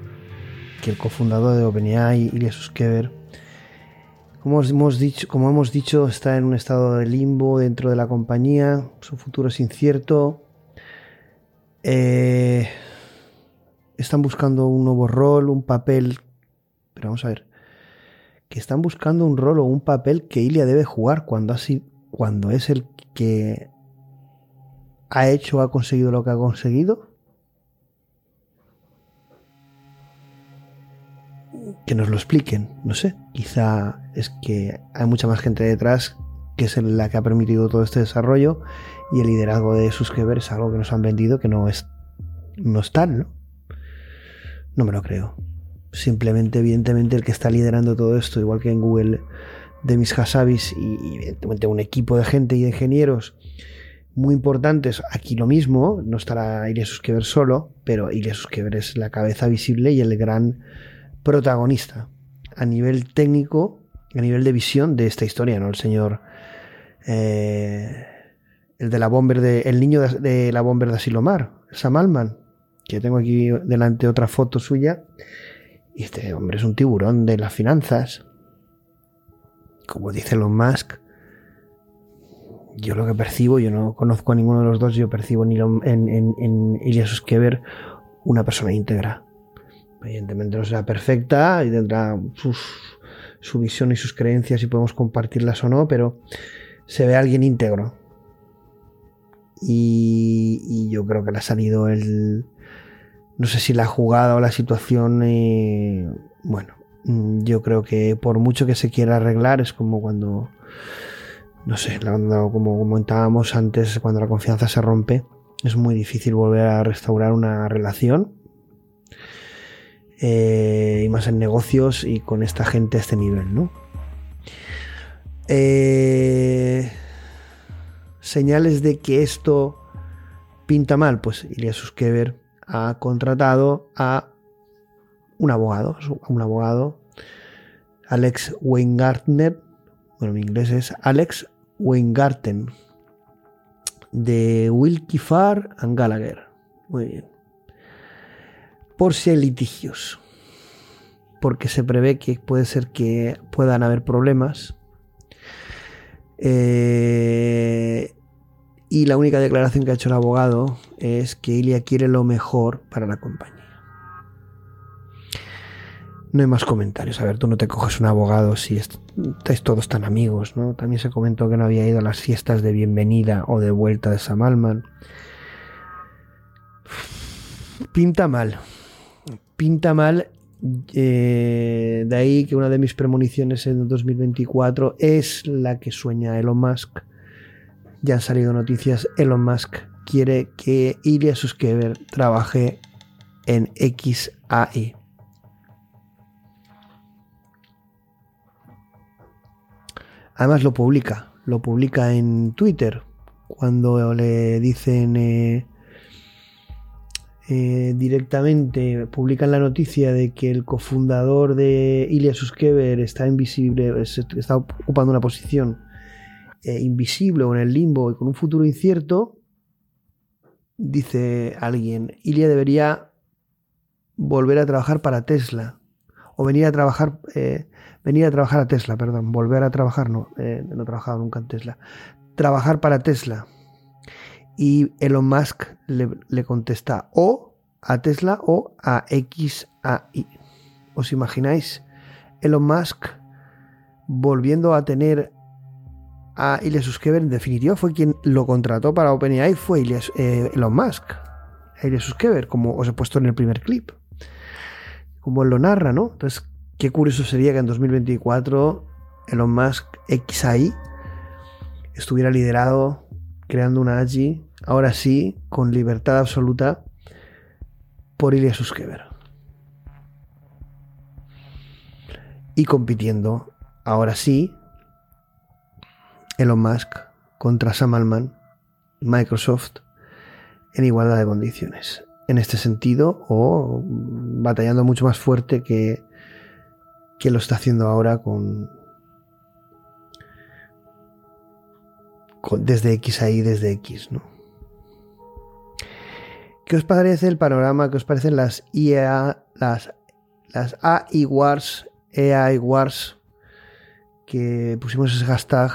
Speaker 5: que el cofundador de OpenAI, Ilya Suskever, como hemos, dicho, como hemos dicho, está en un estado de limbo dentro de la compañía, su futuro es incierto. Eh, están buscando un nuevo rol, un papel. Pero vamos a ver. Que están buscando un rol o un papel que Ilya debe jugar cuando, así, cuando es el que ha hecho ha conseguido lo que ha conseguido? Que nos lo expliquen, no sé. Quizá es que hay mucha más gente detrás que es la que ha permitido todo este desarrollo y el liderazgo de Suscriber es algo que nos han vendido que no es no tal, ¿no? No me lo creo. Simplemente, evidentemente, el que está liderando todo esto, igual que en Google de mis Hassabis y, evidentemente un equipo de gente y de ingenieros muy importantes. Aquí lo mismo, no estará Ilya Suskever solo, pero Ilya Suskever es la cabeza visible y el gran protagonista a nivel técnico, a nivel de visión de esta historia, ¿no? El señor. Eh, el de la bomber de. El niño de, la bomber de Asilomar, Sam Alman, que tengo aquí delante otra foto suya. Y este hombre es un tiburón de las finanzas como dice Elon Musk, yo lo que percibo, yo no conozco a ninguno de los dos, yo percibo en, en, en, en Ilya Suskever una persona íntegra. Evidentemente no será perfecta y tendrá su visión y sus creencias y podemos compartirlas o no, pero se ve alguien íntegro. Y, yo creo que le ha salido el... No sé si la jugada o la situación... Eh, bueno, yo creo que por mucho que se quiera arreglar, es como cuando, no sé, como comentábamos antes, cuando la confianza se rompe, es muy difícil volver a restaurar una relación. Eh, y más en negocios y con esta gente a este nivel, ¿no? Eh, señales de que esto pinta mal, pues Ilya Suskever ha contratado a un abogado, un abogado, Alex Weingartner, bueno, mi inglés es Alex Weingarten, de Wilkie Farr and Gallagher. Muy bien. Por si hay litigios, porque se prevé que puede ser que puedan haber problemas. Eh, y la única declaración que ha hecho el abogado es que Ilia quiere lo mejor para la compañía. No hay más comentarios. A ver, tú no te coges un abogado si estáis todos tan amigos, ¿no? También se comentó que no había ido a las fiestas de bienvenida o de vuelta de Sam Altman. Pinta mal. Pinta mal. Eh, de ahí que una de mis premoniciones en 2024 es la que sueña Elon Musk. Ya han salido noticias. Elon Musk quiere que Ilya Suskever trabaje en XAI. Además lo publica, lo publica en Twitter cuando le dicen eh, eh, directamente, publican la noticia de que el cofundador de Ilya Suskever está invisible, está ocupando una posición eh, invisible o en el limbo y con un futuro incierto, dice alguien, Ilya debería volver a trabajar para Tesla o venir a trabajar venir a trabajar a Tesla, perdón, volver a trabajar, no, eh, no he trabajado nunca en Tesla, trabajar para Tesla. Y Elon Musk le, contesta o a Tesla o a XAI. ¿Os imagináis? Elon Musk volviendo a tener a Ilya Suskever, en definitiva fue quien lo contrató para OpenAI, fue eh, Elon Musk. Ilya Suskever, como os he puesto en el primer clip. Como él lo narra, ¿no? Entonces, Qué curioso sería que en 2024 Elon Musk XAI estuviera liderado, creando una AGI, ahora sí, con libertad absoluta, por Ilya Suskever. Y compitiendo, ahora sí, Elon Musk contra Sam Altman, Microsoft, en igualdad de condiciones. En este sentido, o batallando mucho más fuerte que que lo está haciendo ahora con, desde X ahí, desde X, ¿no? ¿Qué os parece el panorama? ¿Qué os parecen las IA, las, las AI Wars, AI Wars, que pusimos ese hashtag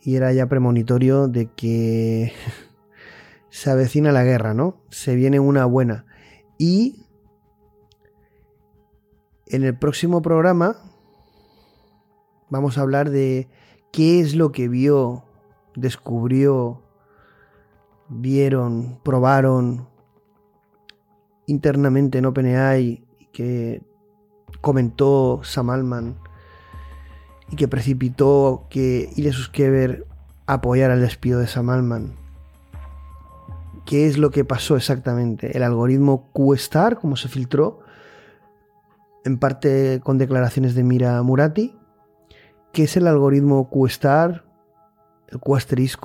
Speaker 5: y era ya premonitorio de que se avecina la guerra, ¿no? Se viene una buena. Y en el próximo programa vamos a hablar de qué es lo que vio, descubrió, vieron, probaron internamente en OpenAI que comentó Sam Altman y que precipitó que Ilya Suskever apoyara el despido de Sam Altman. ¿Qué es lo que pasó exactamente? El algoritmo QStar, cómo se filtró, en parte con declaraciones de Mira Murati, que es el algoritmo QStar, el Q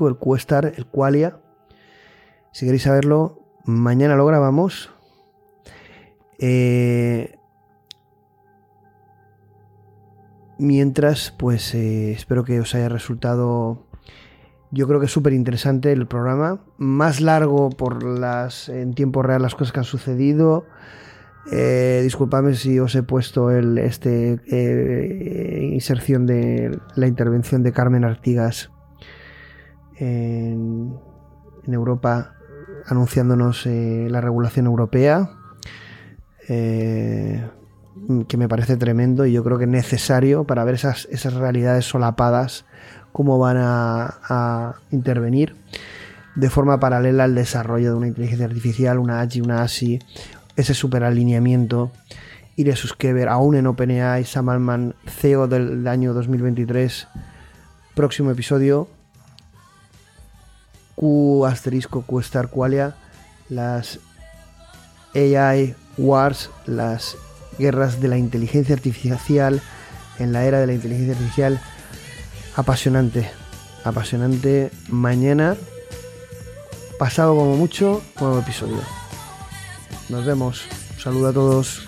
Speaker 5: el QStar, el Qualia. Si queréis saberlo, mañana lo grabamos. Eh, mientras, pues eh, espero que os haya resultado. Yo creo que súper interesante el programa. Más largo por las en tiempo real las cosas que han sucedido. Eh, disculpadme si os he puesto el, este eh, inserción de la intervención de Carmen Artigas en, Europa anunciándonos eh, la regulación europea que me parece tremendo y yo creo que necesario para ver esas, esas realidades solapadas cómo van a, a intervenir de forma paralela al desarrollo de una inteligencia artificial, una AGI, una ASI, ese superalineamiento. Iria Suskever, aún en OpenAI, Sam Altman, CEO del año 2023. Próximo episodio. Q asterisco Q star qualia. Las AI Wars, las guerras de la inteligencia artificial en la era de la inteligencia artificial. Apasionante, apasionante. Mañana, pasado como mucho, nuevo episodio. Nos vemos. Un saludo a todos.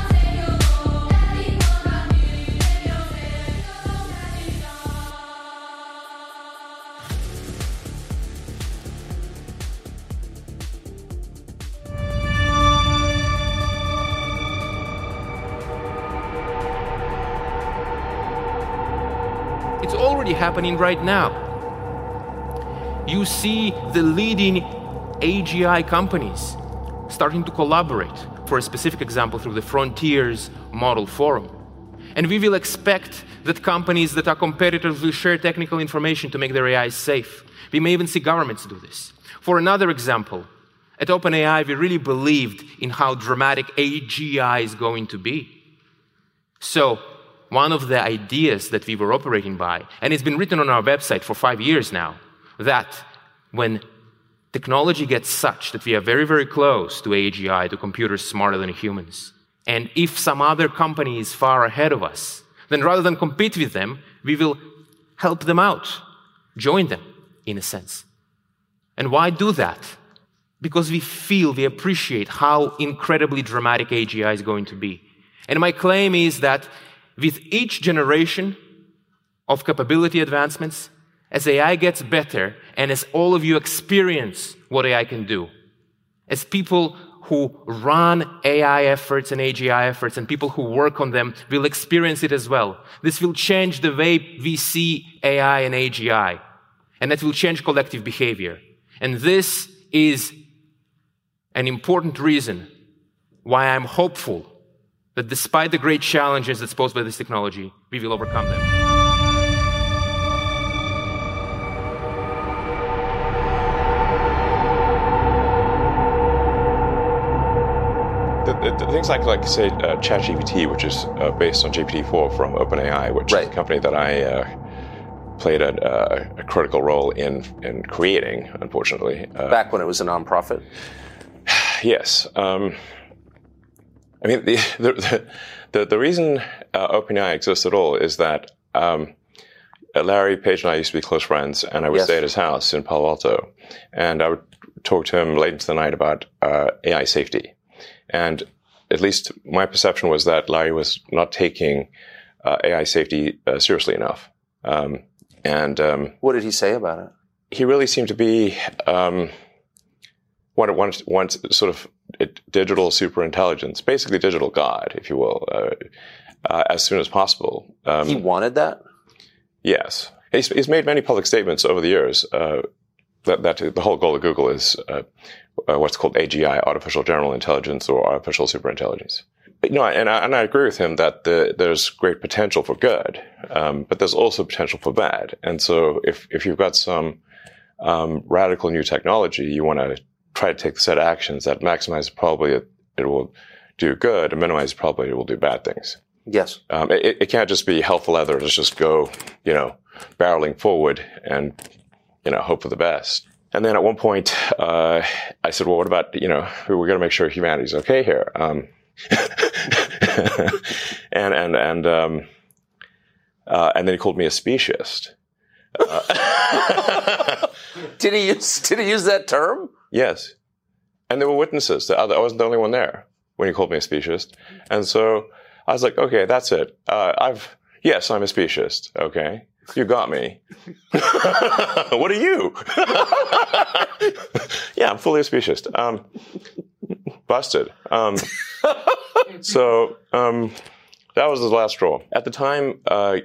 Speaker 4: Happening right now. You see the leading AGI companies starting to collaborate, for a specific example, through the Frontiers Model Forum. And we will expect that companies that are competitors will share technical information to make their AI safe. We may even see governments do this. For another example, at OpenAI, we really believed in how dramatic AGI is going to be. So, one of the ideas that we were operating by, and it's been written on our website for five years now, that when technology gets such that we are very, very close to AGI, to computers smarter than humans, and if some other company is far ahead of us, then rather than compete with them, we will help them out, join them, in a sense. And why do that? Because we feel, we appreciate how incredibly dramatic AGI is going to be. And my claim is that with each generation of capability advancements, as AI gets better and as all of you experience what AI can do, as people who run AI efforts and AGI efforts and people who work on them will experience it as well. This will change the way we see AI and AGI, and that will change collective behavior. And this is an important reason why I'm hopeful that despite the great challenges that's posed by this technology, we will overcome them.
Speaker 8: The, the, the things like, like say, uh, ChatGPT, which is uh, based on GPT-4 from OpenAI, which
Speaker 9: Right.
Speaker 8: is a company that I uh, played a, a critical role in in creating. Unfortunately, uh,
Speaker 9: Back when it was a nonprofit.
Speaker 8: Yes. Um, I mean, the the the, the reason uh, OpenAI exists at all is that um, uh, Larry Page and I used to be close friends, and I would
Speaker 9: Yes.
Speaker 8: stay at his house in Palo Alto, and I would talk to him late into the night about uh, AI safety. And at least my perception was that Larry was not taking uh, AI safety uh, seriously enough. Um, and um,
Speaker 9: What did he say about it?
Speaker 8: he really seemed to be um, one, one, one sort of digital super intelligence, basically digital God, if you will, uh, uh, as soon as possible. Um,
Speaker 9: He wanted that.
Speaker 8: yes. He's, he's made many public statements over the years uh, that, that the whole goal of Google is uh, uh, what's called AGI, artificial general intelligence or artificial superintelligence. But, you know, and I, and I agree with him that the, there's great potential for good, um, but there's also potential for bad. And so if, if you've got some um, radical new technology, you want to try to take the set of actions that maximize the probability that it will do good and minimize the probability it will do bad things.
Speaker 9: Yes.
Speaker 8: Um, it, it can't just be helpful leather. Let's just go, you know, barreling forward and, you know, hope for the best. And then at one point, uh, I said, well, what about, you know, we're going to make sure humanity's okay here. Um, and, and, and, um, uh, and then he called me a speciesist. Uh,
Speaker 9: Did he use Did he use that term?
Speaker 8: Yes. And there were witnesses. The other- I wasn't the only one there when he called me a speciesist. And so I was like, okay, that's it. Uh, I've, yes, I'm a speciesist. Okay. You got me. what are you? yeah, I'm fully a speciesist. Um, busted. Um, so um, that was the last straw. At the time, uh,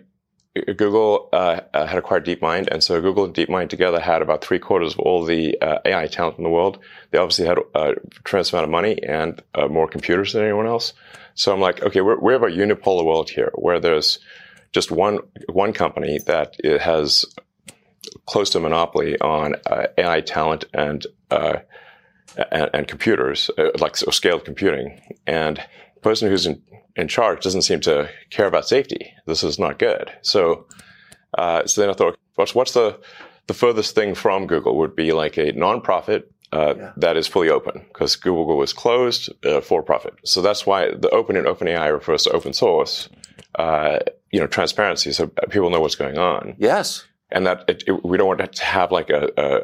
Speaker 8: Google uh, uh, had acquired DeepMind, and so Google and DeepMind together had about three quarters of all the uh, AI talent in the world. They obviously had a tremendous amount of money and uh, more computers than anyone else. So I'm like, okay, we're, we have a unipolar world here where there's just one one company that has close to a monopoly on uh, AI talent and uh, and, and computers, uh, like so scaled computing. And the person who's in, in charge doesn't seem to care about safety. This is not good. So, uh, so then I thought, what's, what's the the furthest thing from Google would be like a nonprofit
Speaker 1: uh, that is fully open because Google was closed uh, for profit. So that's why the open in OpenAI refers to open source, uh, you know, transparency, so people know what's going on.
Speaker 9: Yes.
Speaker 1: And that it, it, we don't want to have like a, a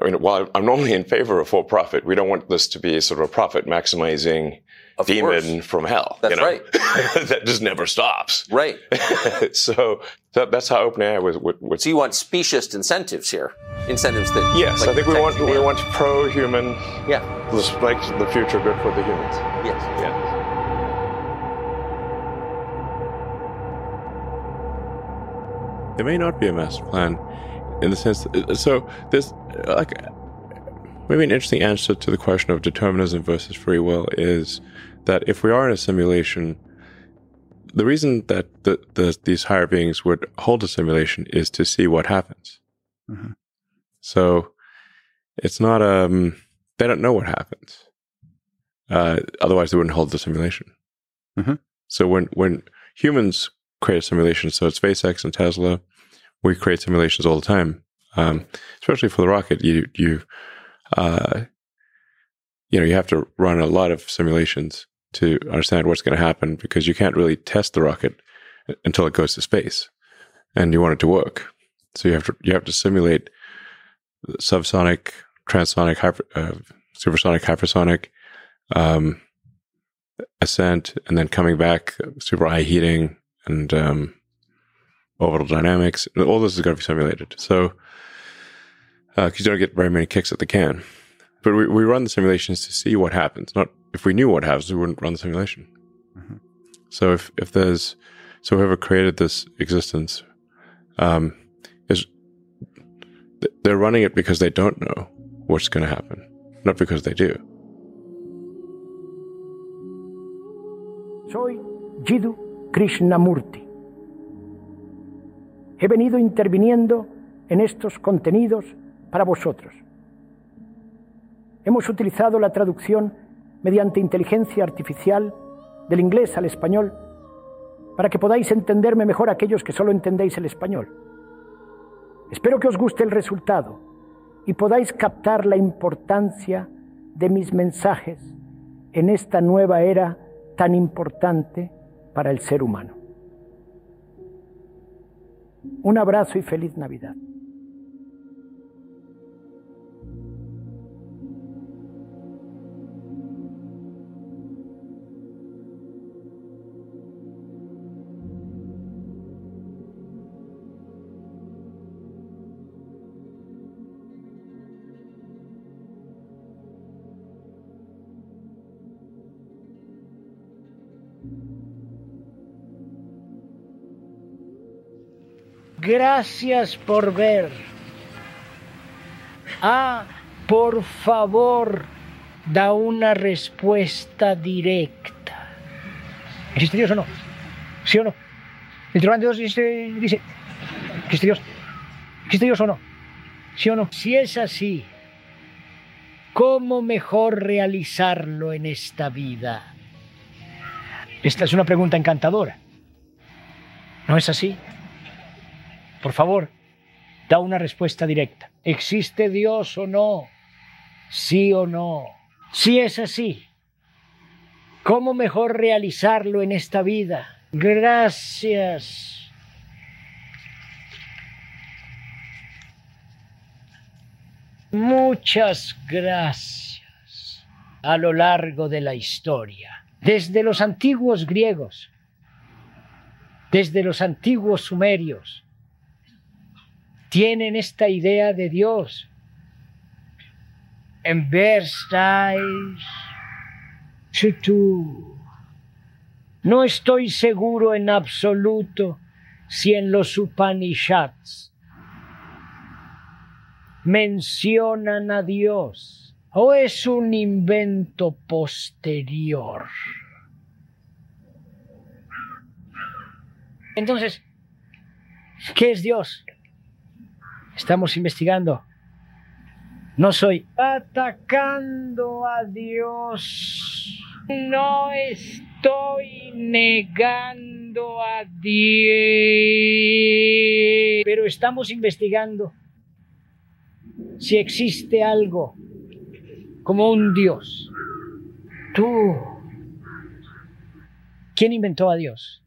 Speaker 1: I mean, while I'm normally in favor of for profit, we don't want this to be sort of a profit maximizing
Speaker 9: Of
Speaker 1: demon
Speaker 9: course.
Speaker 1: from hell.
Speaker 9: That's
Speaker 1: you know?
Speaker 9: right.
Speaker 1: that just never stops.
Speaker 9: Right.
Speaker 1: so that, that's how OpenAI was. would would
Speaker 9: So you want specious incentives here, incentives that.
Speaker 1: yes,
Speaker 9: like,
Speaker 1: I think we
Speaker 9: protect
Speaker 1: want we
Speaker 9: humanity.
Speaker 1: want pro-human,
Speaker 9: Yeah.
Speaker 1: this like the future good for the humans.
Speaker 9: Yes.
Speaker 1: Yeah. There may not be a master plan, in the sense. That, so there's uh, like maybe an interesting answer to the question of determinism versus free will is that if we are in a simulation, the reason that the, the, these higher beings would hold a simulation is to see what happens.
Speaker 10: Mhm.
Speaker 1: So it's not um they don't know what happens. Uh, otherwise, they wouldn't hold the simulation.
Speaker 10: Mhm.
Speaker 1: So when when humans create a simulation, so it's SpaceX and Tesla, we create simulations all the time. Um, especially for the rocket, you you uh, you know you have to run a lot of simulations to understand what's going to happen because you can't really test the rocket until it goes to space, and you want it to work. So you have to you have to simulate subsonic, transonic, hyper, uh, supersonic, hypersonic um, ascent, and then coming back, super high heating and um, orbital dynamics. All this is going to be simulated. So because you don't get very many kicks at the can. But we, we run the simulations to see what happens. Not if we knew what happens, we wouldn't run the simulation.
Speaker 10: Mhm.
Speaker 1: So if if there's so whoever created this existence um, is they're running it because they don't know what's going to happen, not because they do.
Speaker 11: Soy Jiddu Krishnamurti. He venido interviniendo en estos contenidos para vosotros. Hemos utilizado la traducción mediante inteligencia artificial del inglés al español para que podáis entenderme mejor aquellos que solo entendéis el español. Espero que os guste el resultado y podáis captar la importancia de mis mensajes en esta nueva era tan importante para el ser humano. Un abrazo y feliz Navidad. Gracias por ver. Ah, por favor, da una respuesta directa. ¿Existe Dios o no? ¿Sí o no? El interrogante dos dice, dice, ¿existe Dios? ¿Existe Dios o no? ¿Sí o no? Si es así, ¿cómo mejor realizarlo en esta vida? Esta es una pregunta encantadora. ¿No es así? Por favor, da una respuesta directa. ¿Existe Dios o no? ¿Sí o no? Si es así, ¿cómo mejor realizarlo en esta vida? Gracias. Muchas gracias a lo largo de la historia, desde los antiguos griegos, desde los antiguos sumerios, tienen esta idea de Dios. En Versailles, tú. No estoy seguro en absoluto si en los Upanishads mencionan a Dios o es un invento posterior. Entonces, ¿qué es Dios? Estamos investigando. No soy atacando a Dios. No estoy negando a Dios. Pero estamos investigando si existe algo como un Dios. Tú. ¿Quién inventó a Dios?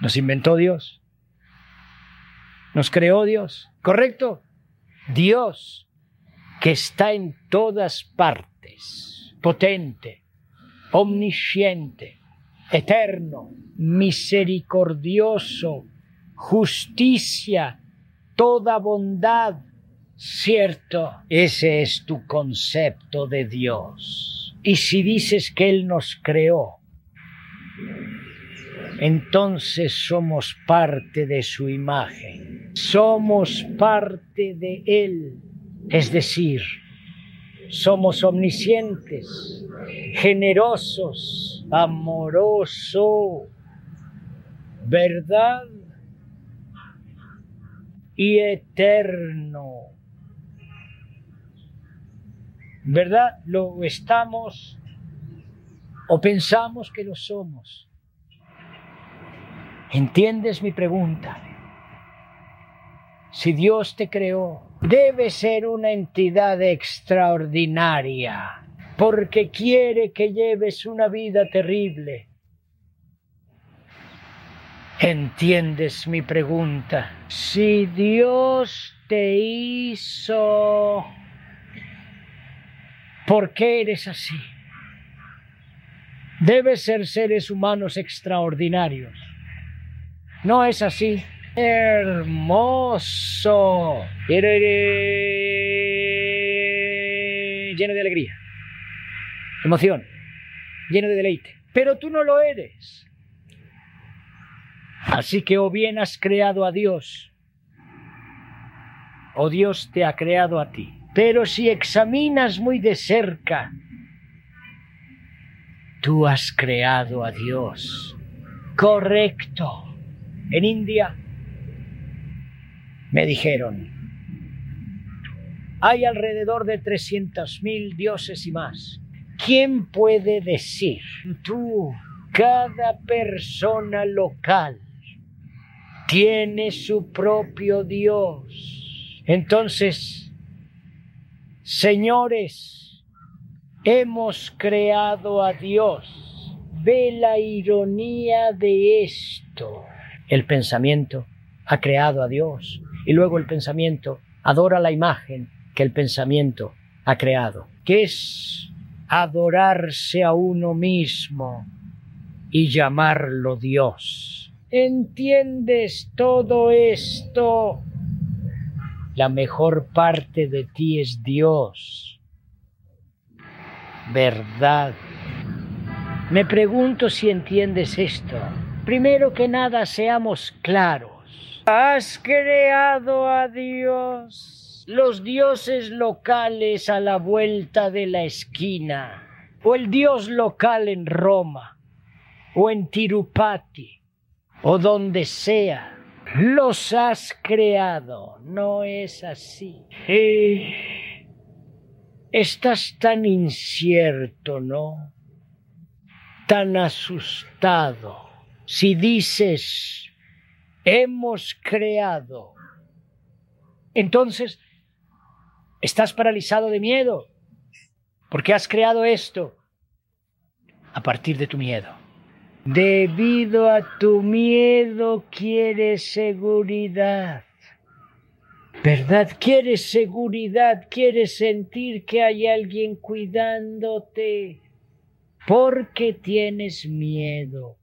Speaker 11: Nos inventó Dios. Nos creó Dios. ¿Correcto? Dios que está en todas partes, potente, omnisciente, eterno, misericordioso, justicia, toda bondad. Cierto, ese es tu concepto de Dios. Y si dices que Él nos creó, entonces somos parte de su imagen. Somos parte de Él. Es decir, somos omniscientes, generosos, amoroso, verdad y eterno. ¿Verdad? Lo estamos o pensamos que lo somos. ¿Entiendes mi pregunta? Si Dios te creó, debe ser una entidad extraordinaria, porque quiere que lleves una vida terrible. ¿Entiendes mi pregunta? Si Dios te hizo, ¿por qué eres así? Debes ser seres humanos extraordinarios. No es así. Hermoso. Lleno de alegría. Emoción. Lleno de deleite. Pero tú no lo eres. Así que o bien has creado a Dios, o Dios te ha creado a ti. Pero si examinas muy de cerca, tú has creado a Dios. Correcto. En India me dijeron, hay alrededor de 300.000 dioses y más. ¿Quién puede decir? Tú, cada persona local tiene su propio Dios. Entonces, señores, hemos creado a Dios. Ve la ironía de esto. El pensamiento ha creado a Dios y luego el pensamiento adora la imagen que el pensamiento ha creado, que es adorarse a uno mismo y llamarlo Dios. ¿Entiendes todo esto? La mejor parte de ti es Dios. ¿Verdad? Me pregunto si entiendes esto. Primero que nada, seamos claros. Has creado a Dios, los dioses locales a la vuelta de la esquina, o el dios local en Roma, o en Tirupati, o donde sea, los has creado. No es así. estás tan incierto, ¿no? Tan asustado. Si dices, hemos creado, entonces estás paralizado de miedo, porque has creado esto a partir de tu miedo. Debido a tu miedo quieres seguridad. ¿Verdad? Quieres seguridad, quieres sentir que hay alguien cuidándote. Porque tienes miedo.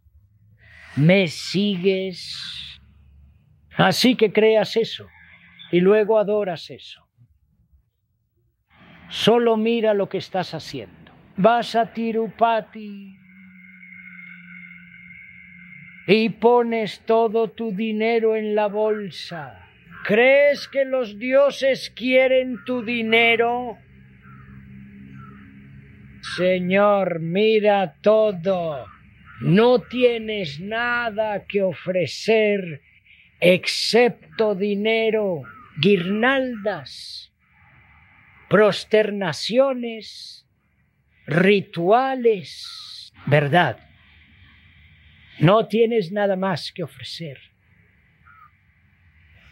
Speaker 11: ¿Me sigues? Así que creas eso y luego adoras eso. Solo mira lo que estás haciendo. Vas a Tirupati, y pones todo tu dinero en la bolsa. ¿Crees que los dioses quieren tu dinero? Señor, mira todo. No tienes nada que ofrecer excepto dinero, guirnaldas, prosternaciones, rituales, ¿verdad? No tienes nada más que ofrecer.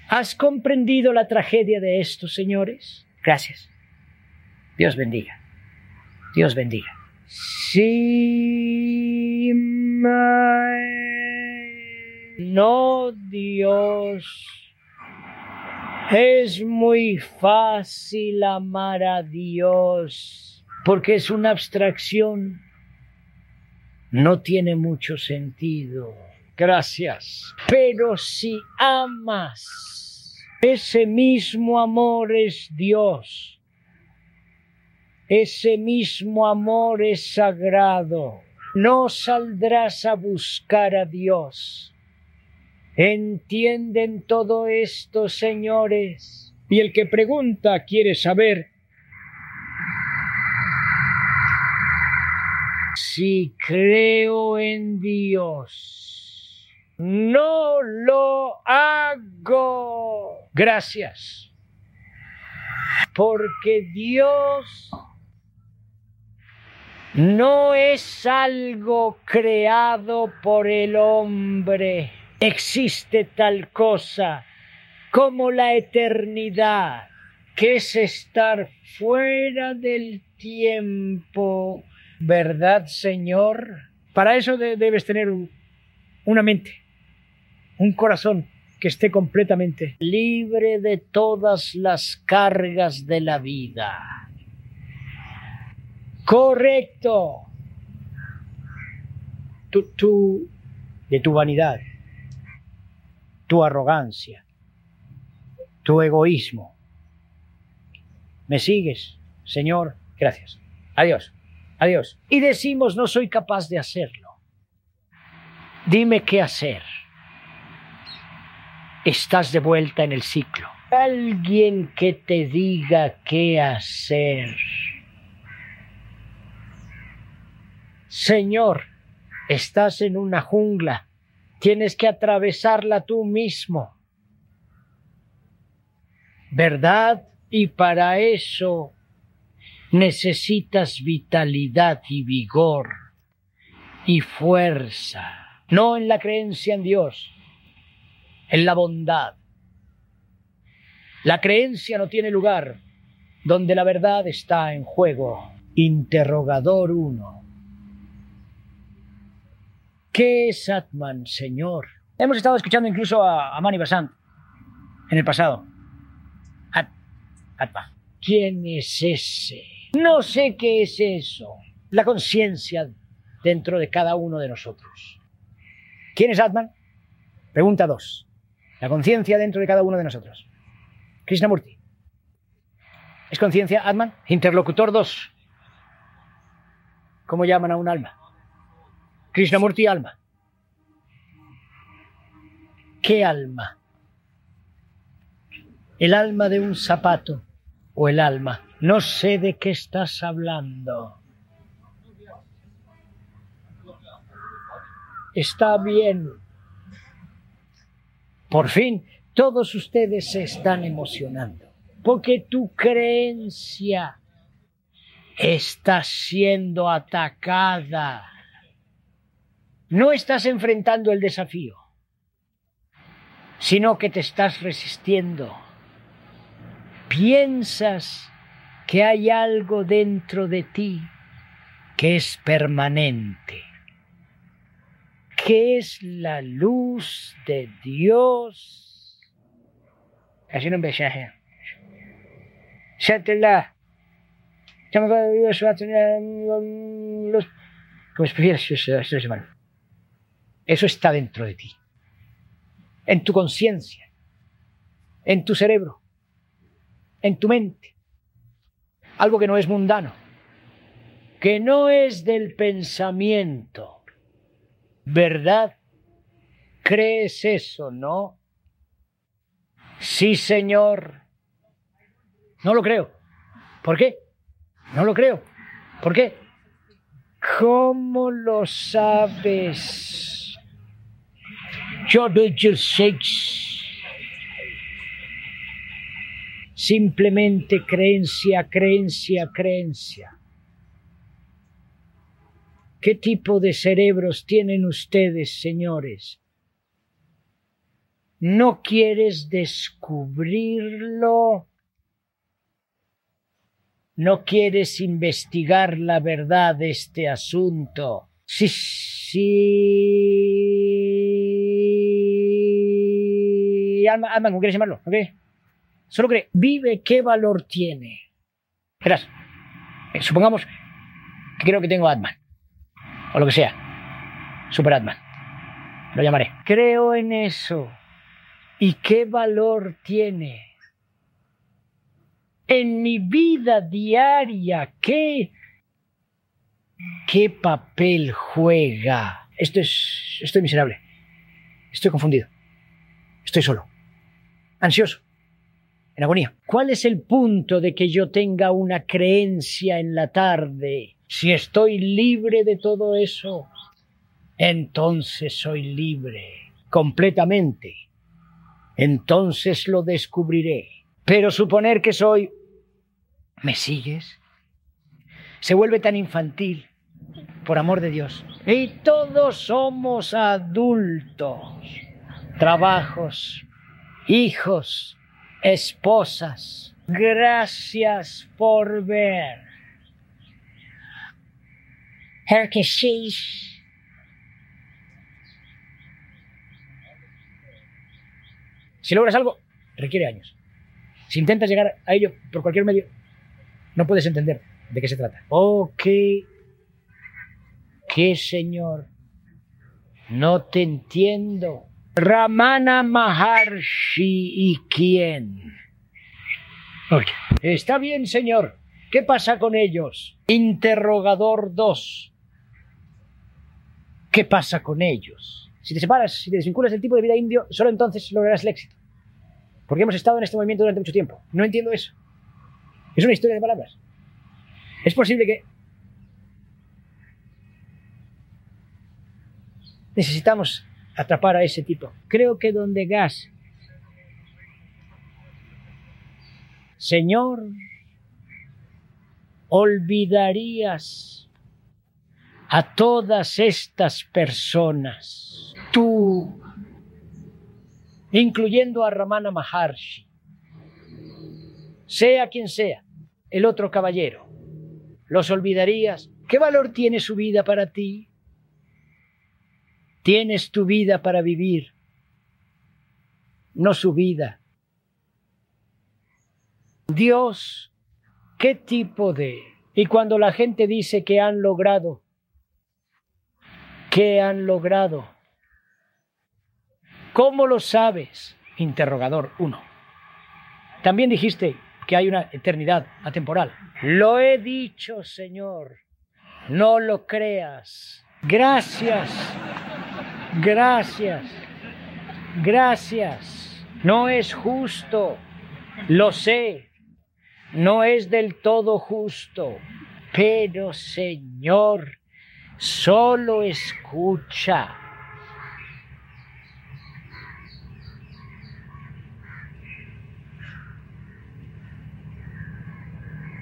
Speaker 11: ¿Has comprendido la tragedia de estos señores? Gracias. Dios bendiga. Dios bendiga. Sí, no, Dios. Es muy fácil amar a Dios porque es una abstracción. No tiene mucho sentido. Gracias. Pero si amas, ese mismo amor es Dios. Ese mismo amor es sagrado. No saldrás a buscar a Dios. ¿Entienden todo esto, señores? Y el que pregunta quiere saber si creo en Dios. No lo hago. Gracias. Porque Dios no es algo creado por el hombre. Existe tal cosa como la eternidad, que es estar fuera del tiempo. ¿Verdad, Señor? Para eso debes tener una mente, un corazón que esté completamente libre de todas las cargas de la vida. Correcto. Tú, de tu vanidad, tu arrogancia, tu egoísmo. ¿Me sigues, Señor? Gracias. Adiós. Adiós. Y decimos, no soy capaz de hacerlo. Dime qué hacer. Estás de vuelta en el ciclo. Alguien que te diga qué hacer. Señor, estás en una jungla, tienes que atravesarla tú mismo. ¿Verdad? Y para eso necesitas vitalidad y vigor y fuerza, no en la creencia en Dios, en la bondad. La creencia no tiene lugar donde la verdad está en juego. Interrogador 1. ¿Qué es Atman, Señor? Hemos estado escuchando incluso a, Mani Basant en el pasado. Atman. ¿Quién es ese? No sé qué es eso. La conciencia dentro de cada uno de nosotros. ¿Quién es Atman? Pregunta 2. La conciencia dentro de cada uno de nosotros. Krishnamurti. ¿Es conciencia Atman? Interlocutor 2. ¿Cómo llaman a un alma? Krishnamurti alma. ¿Qué alma? ¿El alma de un zapato o el alma? No sé de qué estás hablando. Está bien. Por fin, todos ustedes se están emocionando, porque tu creencia está siendo atacada no estás enfrentando el desafío, sino que te estás resistiendo. Piensas que hay algo dentro de ti que es permanente, que es la luz de Dios. Como. Eso está dentro de ti, en tu conciencia, en tu cerebro, en tu mente. Algo que no es mundano, que no es del pensamiento. ¿Verdad? ¿Crees eso, no? Sí, Señor. No lo creo. ¿Por qué? No lo creo. ¿Por qué? ¿Cómo lo sabes? Simplemente creencia, creencia, creencia. ¿Qué tipo de cerebros tienen ustedes, señores? ¿No quieres descubrirlo? no quieres investigar la verdad de este asunto. Sí, sí. Alma, alma, ¿cómo quieres llamarlo? ¿Ok? Solo cree, vive, ¿qué valor tiene? Verás, eh, supongamos que creo que tengo Atman, o lo que sea, Super Atman, lo llamaré. Creo en eso. ¿Y qué valor tiene? En mi vida diaria, ¿qué, qué papel juega? Esto es, estoy miserable. Estoy confundido. Estoy solo. Ansioso en agonía. ¿Cuál es el punto de que yo tenga una creencia en la tarde? Si estoy libre de todo eso, entonces soy libre completamente. Entonces lo descubriré. Pero suponer que soy... ¿Me sigues? Se vuelve tan infantil, por amor de Dios. Y todos somos adultos. Trabajos, hijos, esposas. Gracias por ver. sí. Si logras algo, requiere años. Si intentas llegar a ello por cualquier medio, no puedes entender de qué se trata. Oh, qué, qué señor, no te entiendo. Ramana Maharshi y quién. Está bien, señor. ¿Qué pasa con ellos? Interrogador 2. ¿Qué pasa con ellos? Si te separas, si te desvinculas del tipo de vida indio, solo entonces lograrás el éxito. Porque hemos estado en este movimiento durante mucho tiempo. No entiendo eso. Es una historia de palabras. Es posible que... Necesitamos atrapar a ese tipo. Creo que donde Gas, Señor, olvidarías a todas estas personas, tú, incluyendo a Ramana Maharshi, sea quien sea, el otro caballero, los olvidarías. ¿Qué valor tiene su vida para ti? Tienes tu vida para vivir, no su vida. Dios, ¿qué tipo de... Y cuando la gente dice que han logrado, ¿qué han logrado? ¿Cómo lo sabes? Interrogador 1. También dijiste que hay una eternidad atemporal. Lo he dicho, Señor. No lo creas. Gracias. Gracias. Gracias. No es justo. Lo sé. No es del todo justo. Pero, Señor, solo escucha.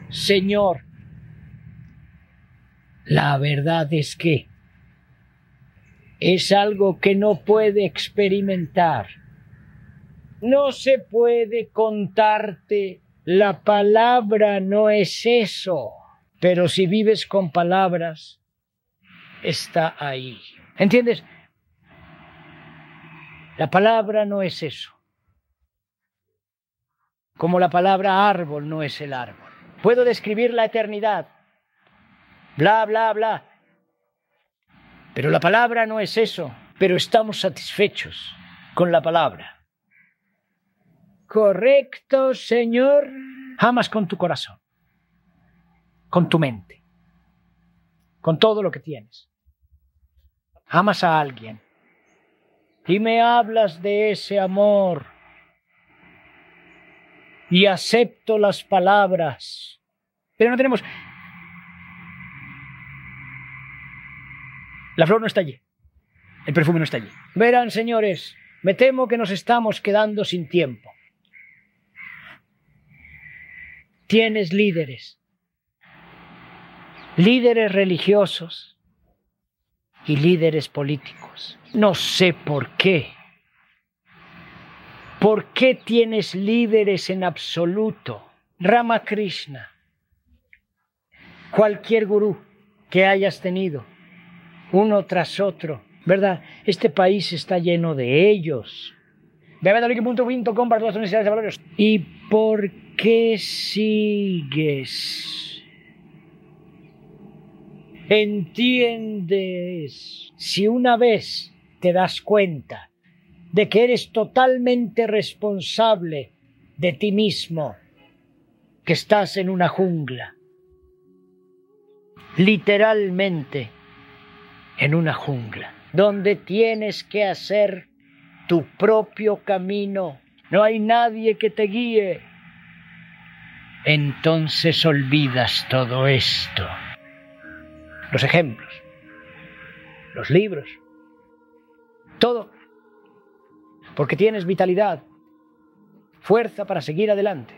Speaker 11: Señor, la verdad es que es algo que no puede experimentar. No se puede contarte. La palabra no es eso. Pero si vives con palabras, está ahí. ¿Entiendes? La palabra no es eso. Como la palabra árbol no es el árbol. Puedo describir la eternidad. Bla, bla, bla. Pero la palabra no es eso, pero estamos satisfechos con la palabra. Correcto, Señor. Amas con tu corazón, con tu mente, con todo lo que tienes. Amas a alguien y me hablas de ese amor y acepto las palabras. Pero no tenemos La flor no está allí. El perfume no está allí. Verán, señores, me temo que nos estamos quedando sin tiempo. Tienes líderes, líderes religiosos y líderes políticos. No sé por qué. ¿Por qué tienes líderes en absoluto? Ramakrishna, cualquier gurú que hayas tenido, uno tras otro, ¿verdad? Este país está lleno de ellos. Ve a com para todas las universidades de valores. ¿Y por qué sigues? ¿Entiendes? Si una vez te das cuenta de que eres totalmente responsable de ti mismo, que estás en una jungla, literalmente en una jungla, donde tienes que hacer tu propio camino, no hay nadie que te guíe, entonces olvidas todo esto. Los ejemplos, los libros, todo, porque tienes vitalidad, fuerza para seguir adelante.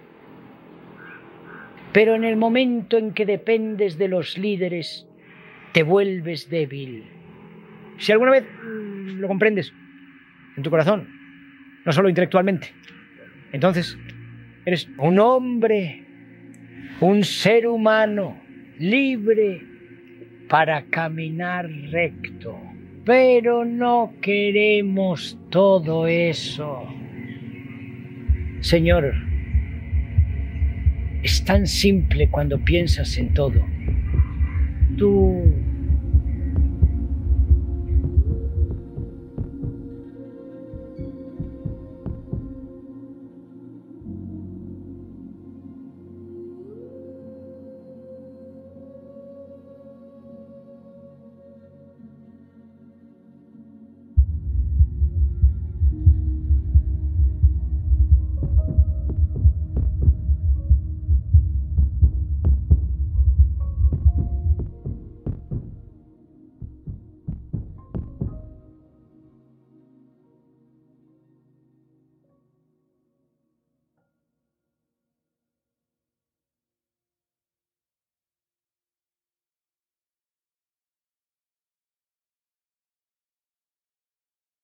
Speaker 11: Pero en el momento en que dependes de los líderes, te vuelves débil. Si alguna vez mm, lo comprendes en tu corazón, no solo intelectualmente, entonces eres un hombre, un ser humano libre para caminar recto. Pero no queremos todo eso. Señor, es tan simple cuando piensas en todo. Tú